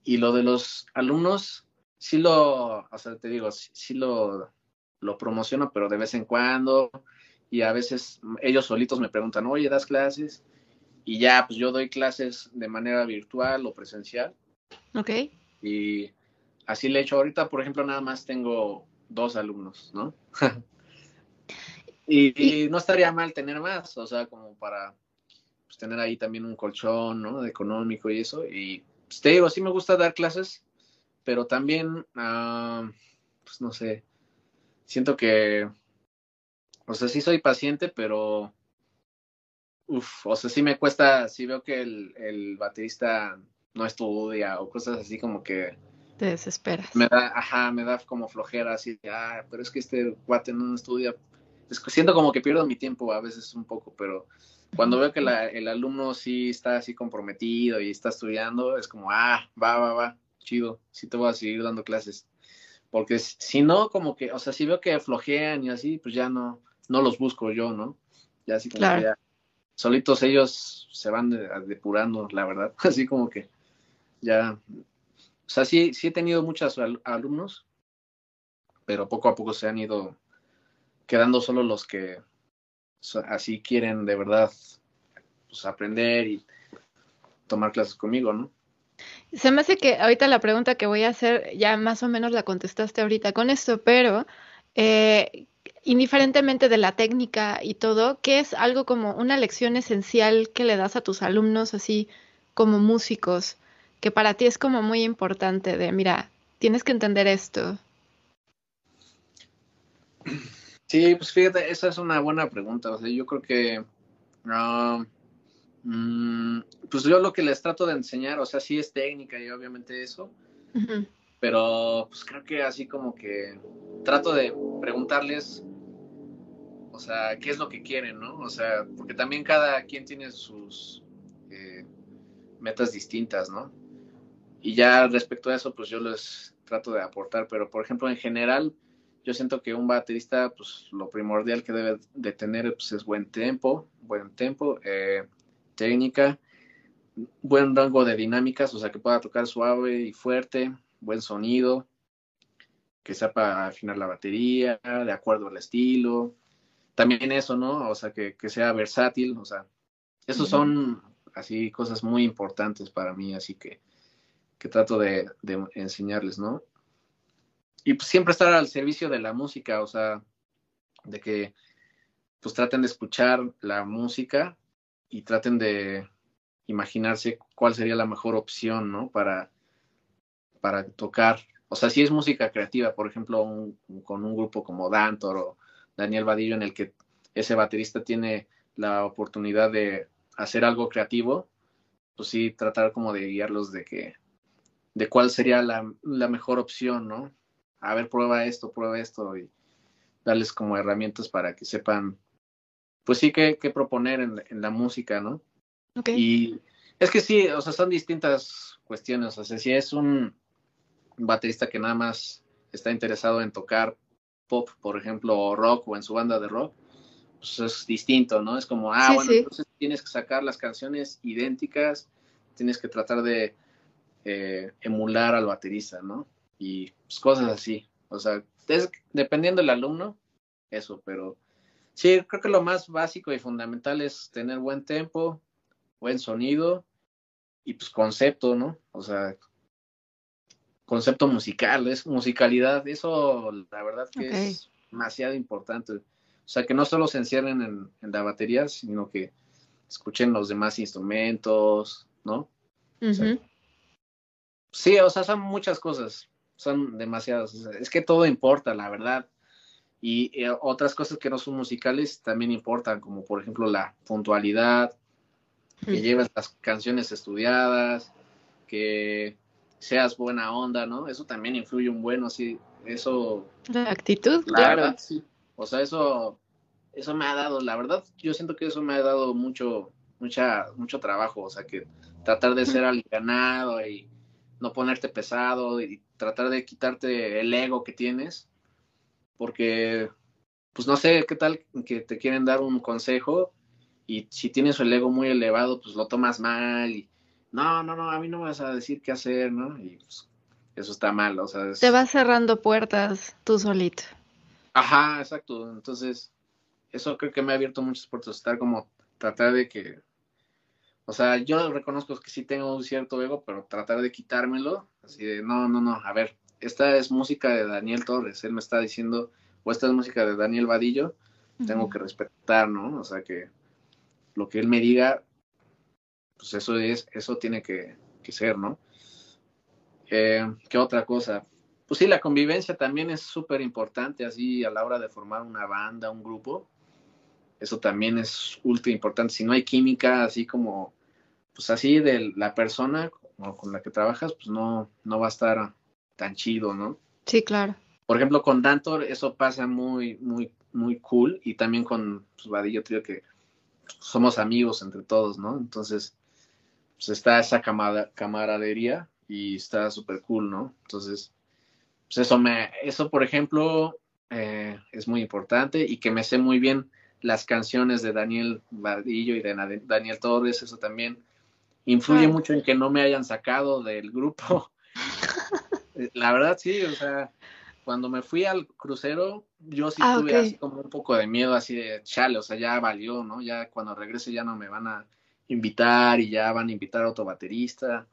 Y lo de los alumnos, sí lo, o sea, te digo, sí, lo, lo promociono, pero de vez en cuando. Y a veces ellos solitos me preguntan, oye, ¿das clases? Y ya, pues yo doy clases de manera virtual o presencial. Ok. Y así le he hecho ahorita, por ejemplo, nada más tengo dos alumnos, ¿no? Y, no estaría mal tener más, o sea, como para pues, tener ahí también un colchón, ¿no? Económico y eso. Y pues, te digo, sí me gusta dar clases, pero también, ah, pues no sé, siento que o sea, sí soy paciente, pero, uf, o sea, sí me cuesta, sí veo que el, el baterista no estudia o cosas así como que... Te desesperas. Me da, ajá, me da como flojera así, ah, pero es que este guate no estudia. Siento como que pierdo mi tiempo a veces un poco, pero cuando veo que la, el alumno sí está así comprometido y está estudiando, es como, ah, va, va, va, chido, sí te voy a seguir dando clases. Porque si no, como que, o sea, si veo que flojean y así, pues ya no, no los busco yo, ¿no? Ya así como que ya, solitos ellos se van depurando, la verdad. Así como que ya, o sea, sí, sí he tenido muchos alumnos, pero poco a poco se han ido quedando solo los que así quieren de verdad pues, aprender y tomar clases conmigo, ¿no? Se me hace que ahorita la pregunta que voy a hacer ya más o menos la contestaste ahorita con esto, pero eh, indiferentemente de la técnica y todo, ¿qué es algo como una lección esencial que le das a tus alumnos así como músicos, que para ti es como muy importante de, mira, tienes que entender esto? Sí, pues fíjate, esa es una buena pregunta. O sea, yo creo que, ah, mm, pues yo lo que les trato de enseñar, o sea, sí es técnica y obviamente eso, pero pues creo que así como que trato de preguntarles, o sea, qué es lo que quieren, ¿no? O sea, porque también cada quien tiene sus eh, metas distintas, ¿no? Y ya respecto a eso, pues yo les trato de aportar, pero por ejemplo, en general, yo siento que un baterista, pues lo primordial que debe de tener pues, es buen tempo, buen tempo, eh, técnica, buen rango de dinámicas, o sea, que pueda tocar suave y fuerte, buen sonido, que sepa afinar la batería, de acuerdo al estilo. También eso, ¿no? O sea, que, que sea versátil, o sea, esos son así cosas muy importantes para mí, así que, que trato de, de enseñarles, ¿no? Y pues siempre estar al servicio de la música, o sea, de que pues traten de escuchar la música y traten de imaginarse cuál sería la mejor opción, ¿no? Para, para tocar. O sea, si es música creativa, por ejemplo, con un grupo como Dantor o Daniel Vadillo, en el que ese baterista tiene la oportunidad de hacer algo creativo, pues sí, tratar como de guiarlos de que, de cuál sería la, la mejor opción, ¿no? A ver, prueba esto, prueba esto y darles como herramientas para que sepan, pues sí, qué, qué proponer en, en, la música, ¿no? Okay. Y es que sí, o sea, son distintas cuestiones, o sea, si es un baterista que nada más está interesado en tocar pop, por ejemplo, o rock o en su banda de rock, pues es distinto, ¿no? Es como, ah, sí, bueno, sí. entonces tienes que sacar las canciones idénticas, tienes que tratar de eh, emular al baterista, ¿no? Y pues, cosas así. O sea, es, dependiendo del alumno, eso, pero sí, creo que lo más básico y fundamental es tener buen tempo, buen sonido y pues concepto, ¿no? O sea, concepto musical, es musicalidad, eso la verdad que okay. es demasiado importante. O sea, que no solo se encierren en, en, la batería, sino que escuchen los demás instrumentos, ¿no? Uh -huh. o sea, sí, o sea, son muchas cosas son demasiados. Es que todo importa, la verdad. Y eh, otras cosas que no son musicales también importan, como por ejemplo la puntualidad, que lleves las canciones estudiadas, que seas buena onda, ¿no? Eso también influye un bueno, sí, eso... La actitud, la claro. Verdad, sí. O sea, eso, eso me ha dado, la verdad, yo siento que eso me ha dado mucho, mucha, mucho trabajo, o sea, que tratar de ser alivianado y no ponerte pesado y tratar de quitarte el ego que tienes, porque, pues no sé, qué tal que te quieren dar un consejo y si tienes el ego muy elevado, pues lo tomas mal y, no, no, no, a mí no me vas a decir qué hacer, ¿no? Y pues eso está mal, o sea. Es... Te vas cerrando puertas tú solito. Ajá, exacto, entonces, eso creo que me ha abierto muchas puertas, estar como, tratar de que, o sea, yo reconozco que sí tengo un cierto ego, pero tratar de quitármelo, así de, no, no, no, a ver, esta es música de Daniel Torres, él me está diciendo, o esta es música de Daniel Vadillo, uh -huh. tengo que respetar, ¿no? O sea, que lo que él me diga, pues eso es, eso tiene que, que ser, ¿no? Eh, ¿Qué otra cosa? Pues sí, la convivencia también es súper importante, así a la hora de formar una banda, un grupo. eso también es ultra importante. Si no hay química así como, pues así de la persona con la que trabajas, pues no, no va a estar tan chido, ¿no? Sí, claro. Por ejemplo, con Dantor eso pasa muy, muy, muy cool y también con pues, Vadillo, tío, que somos amigos entre todos, ¿no? Entonces, pues está esa camaradería y está súper cool, ¿no? Entonces, pues eso me, eso por ejemplo, eh, es muy importante y que me sé muy bien las canciones de Daniel Vadillo y de Daniel Torres, eso también influye mucho en que no me hayan sacado del grupo. La verdad sí, o sea, cuando me fui al crucero, yo sí ah, tuve así como un poco de miedo, así de chale, o sea, ya valió, ¿no? Ya cuando regrese ya no me van a invitar y ya van a invitar a otro baterista.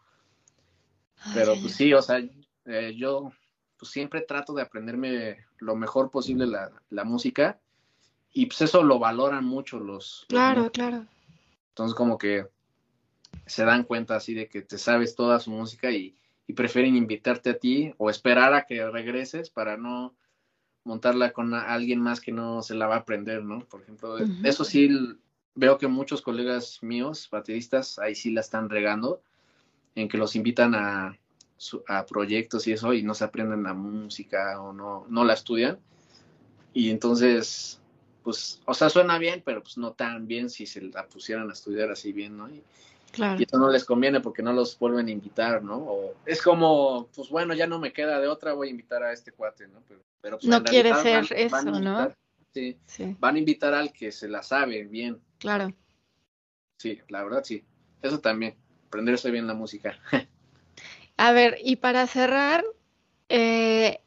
Pero pues sí, o sea, eh, yo pues siempre trato de aprenderme lo mejor posible la, la, música y pues eso lo valoran mucho los... Claro, claro. Entonces como que se dan cuenta así de que te sabes toda su música y, y prefieren invitarte a ti o esperar a que regreses para no montarla con alguien más que no se la va a aprender, ¿no? Por ejemplo, eso sí veo que muchos colegas míos, bateristas, ahí sí la están regando, en que los invitan a, a proyectos y eso y no se aprenden la música o no, no la estudian. Y entonces, pues, o sea, suena bien, pero pues no tan bien si se la pusieran a estudiar así bien, ¿no? Y, y eso no les conviene porque no los vuelven a invitar, ¿no? O es como, pues bueno, ya no me queda de otra, voy a invitar a este cuate, ¿no? Pero, pues, no quiere ser eso, ¿no? Sí, van a invitar al que se la sabe bien. Claro. Sí, la verdad sí. Eso también, aprenderse bien la música. a ver, y para cerrar, eh,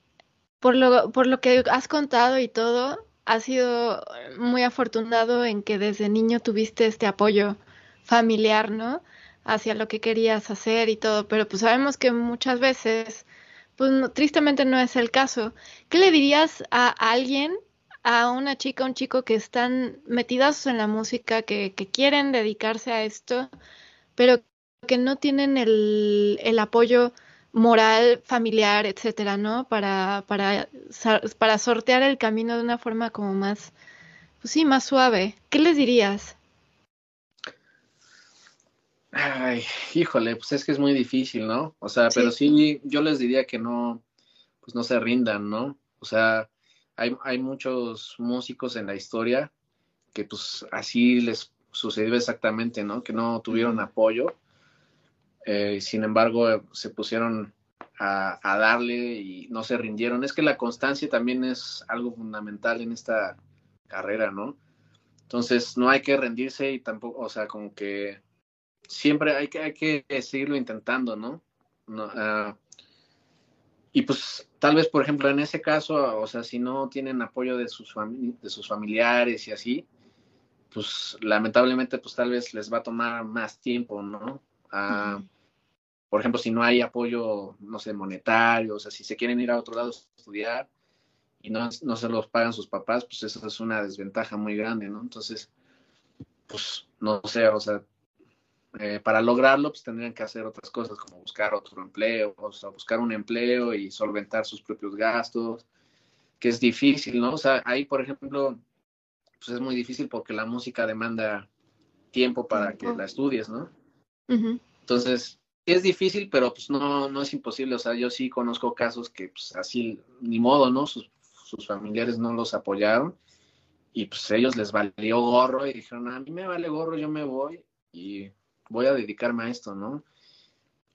por, lo, por lo que has contado y todo, has sido muy afortunado en que desde niño tuviste este apoyo familiar, ¿no? Hacia lo que querías hacer y todo, pero pues sabemos que muchas veces, pues tristemente no es el caso. ¿Qué le dirías a alguien, a una chica, un chico que están metidos en la música, que, que quieren dedicarse a esto, pero que no tienen el, el apoyo moral, familiar, etcétera, ¿no? Para, para, para sortear el camino de una forma como más, pues sí, más suave. ¿Qué les dirías? Ay, híjole, pues es que es muy difícil, ¿no? O sea, pero sí, yo les diría que no, pues no se rindan, ¿no? O sea, hay, hay muchos músicos en la historia que pues así les sucedió exactamente, ¿no? Que no tuvieron apoyo, eh, sin embargo se pusieron a, a, darle y no se rindieron. Es que la constancia también es algo fundamental en esta carrera, ¿no? Entonces no hay que rendirse y tampoco, o sea, como que siempre hay que, hay que seguirlo intentando, ¿no? Ah, y pues tal vez, por ejemplo, en ese caso, o sea, si no tienen apoyo de sus, de sus familiares y así, pues lamentablemente, pues tal vez les va a tomar más tiempo, ¿no? Ah, por ejemplo, si no hay apoyo, no sé, monetario, o sea, si se quieren ir a otro lado a estudiar y no, no se los pagan sus papás, pues eso es una desventaja muy grande, ¿no? Entonces, pues, no sé, o sea, eh, para lograrlo, pues tendrían que hacer otras cosas como buscar otro empleo, o sea, buscar un empleo y solventar sus propios gastos, que es difícil, ¿no? O sea, ahí, por ejemplo, pues es muy difícil porque la música demanda tiempo para que la estudies, ¿no? Entonces, es difícil, pero pues no, no es imposible. O sea, yo sí conozco casos que pues así, ni modo, ¿no? Sus, sus familiares no los apoyaron y pues ellos les valió gorro y dijeron, a mí me vale gorro, yo me voy y voy a dedicarme a esto, ¿no?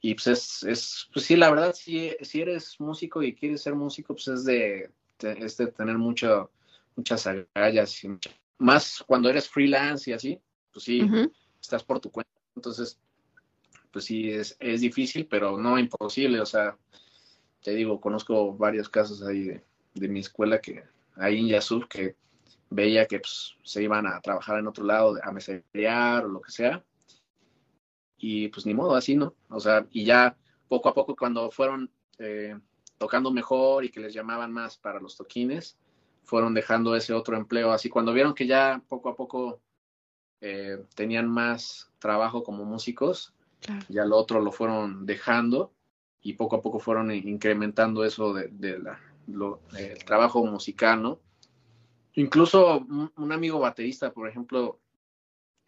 Y pues es, es pues sí, la verdad, si, si eres músico y quieres ser músico, pues es de, es de tener mucho, muchas agallas, y más cuando eres freelance y así, pues sí, estás por tu cuenta. Entonces, pues sí, es, es difícil, pero no imposible, o sea, te digo, conozco varios casos ahí de, de mi escuela que ahí en Yasur que veía que pues, se iban a trabajar en otro lado, a meserear o lo que sea, y pues ni modo, así, ¿no? O sea, y ya poco a poco cuando fueron eh, tocando mejor y que les llamaban más para los toquines, fueron dejando ese otro empleo. Así cuando vieron que ya poco a poco eh, tenían más trabajo como músicos, ya lo otro lo fueron dejando y poco a poco fueron incrementando eso de, la, el trabajo musical, ¿no? incluso un, amigo baterista, por ejemplo,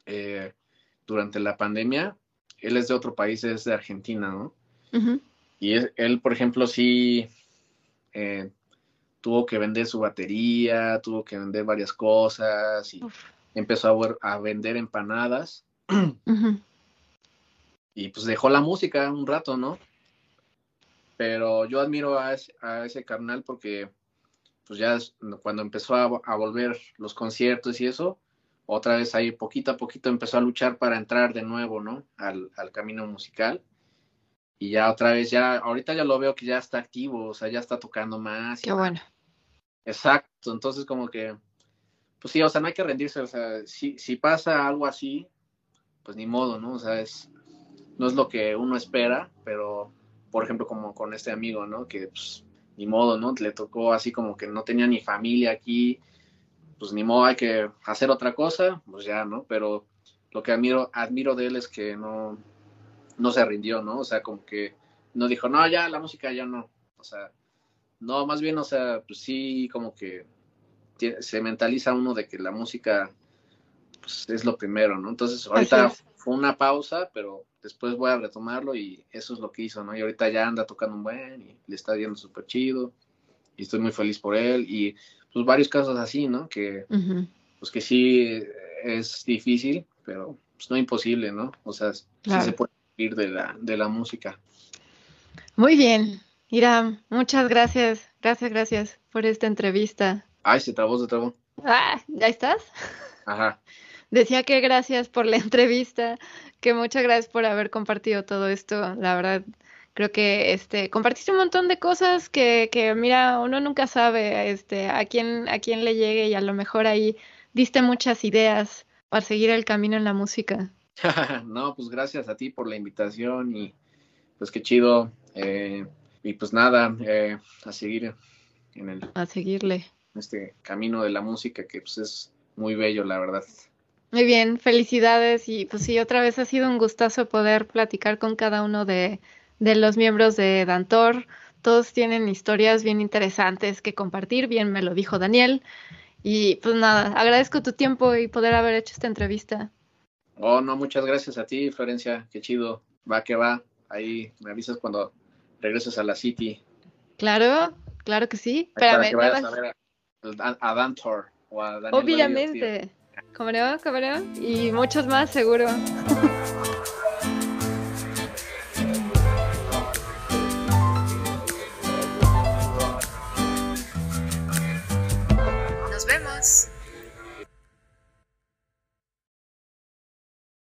eh, durante la pandemia, él es de otro país, es de Argentina, ¿no? Y él, por ejemplo, sí eh, tuvo que vender su batería, tuvo que vender varias cosas y empezó a, vender empanadas. Y pues dejó la música un rato, ¿no? Pero yo admiro a ese, a ese carnal porque pues ya cuando empezó a, volver los conciertos y eso, otra vez ahí poquito a poquito empezó a luchar para entrar de nuevo, ¿no? Al, al camino musical. Y ya otra vez, ya, ahorita ya lo veo que ya está activo, o sea, ya está tocando más. Qué bueno. Exacto, entonces como que, pues sí, o sea, no hay que rendirse, o sea, si, si pasa algo así, pues ni modo, ¿no? O sea, es, no es lo que uno espera, pero, por ejemplo, como con este amigo, ¿no? Que, pues, ni modo, ¿no? Le tocó así como que no tenía ni familia aquí, pues ni modo, hay que hacer otra cosa, pues ya, ¿no? Pero lo que admiro, admiro de él es que no, no se rindió, ¿no? O sea, como que no dijo, no, ya la música ya no. O sea, no, más bien, o sea, pues sí, como que se mentaliza uno de que la música pues, es lo primero, ¿no? Entonces, ahorita fue una pausa, pero después voy a retomarlo y eso es lo que hizo, ¿no? Y ahorita ya anda tocando un buen y le está yendo súper chido y estoy muy feliz por él y pues varios casos así, ¿no? Que pues que sí es difícil, pero pues no imposible, ¿no? O sea, sí se puede ir de la, de la música. Muy bien. Iram, muchas gracias, gracias, gracias por esta entrevista. Ay, se trabó, se trabó. Ah, ¿ya estás? Ajá. Decía que gracias por la entrevista, que muchas gracias por haber compartido todo esto. La verdad, creo que este compartiste un montón de cosas que, que mira, uno nunca sabe este a quién a quién le llegue y a lo mejor ahí diste muchas ideas para seguir el camino en la música. no, pues gracias a ti por la invitación y pues qué chido. Eh, y pues nada, eh, a seguir en el... A seguirle. este camino de la música que pues es muy bello, la verdad. Muy bien, felicidades y pues sí, otra vez ha sido un gustazo poder platicar con cada uno de, de los miembros de Dantor. Todos tienen historias bien interesantes que compartir, bien me lo dijo Daniel. Y pues nada, agradezco tu tiempo y poder haber hecho esta entrevista. Oh, no, muchas gracias a ti, Florencia. Qué chido. Va que va. Ahí me avisas cuando regreses a la City. Claro, claro que sí. Espérame, que vayas a ver a, Dantor o a Obviamente. ¿Cómo no? ¿Cómo no? Y muchos más, seguro. Yes.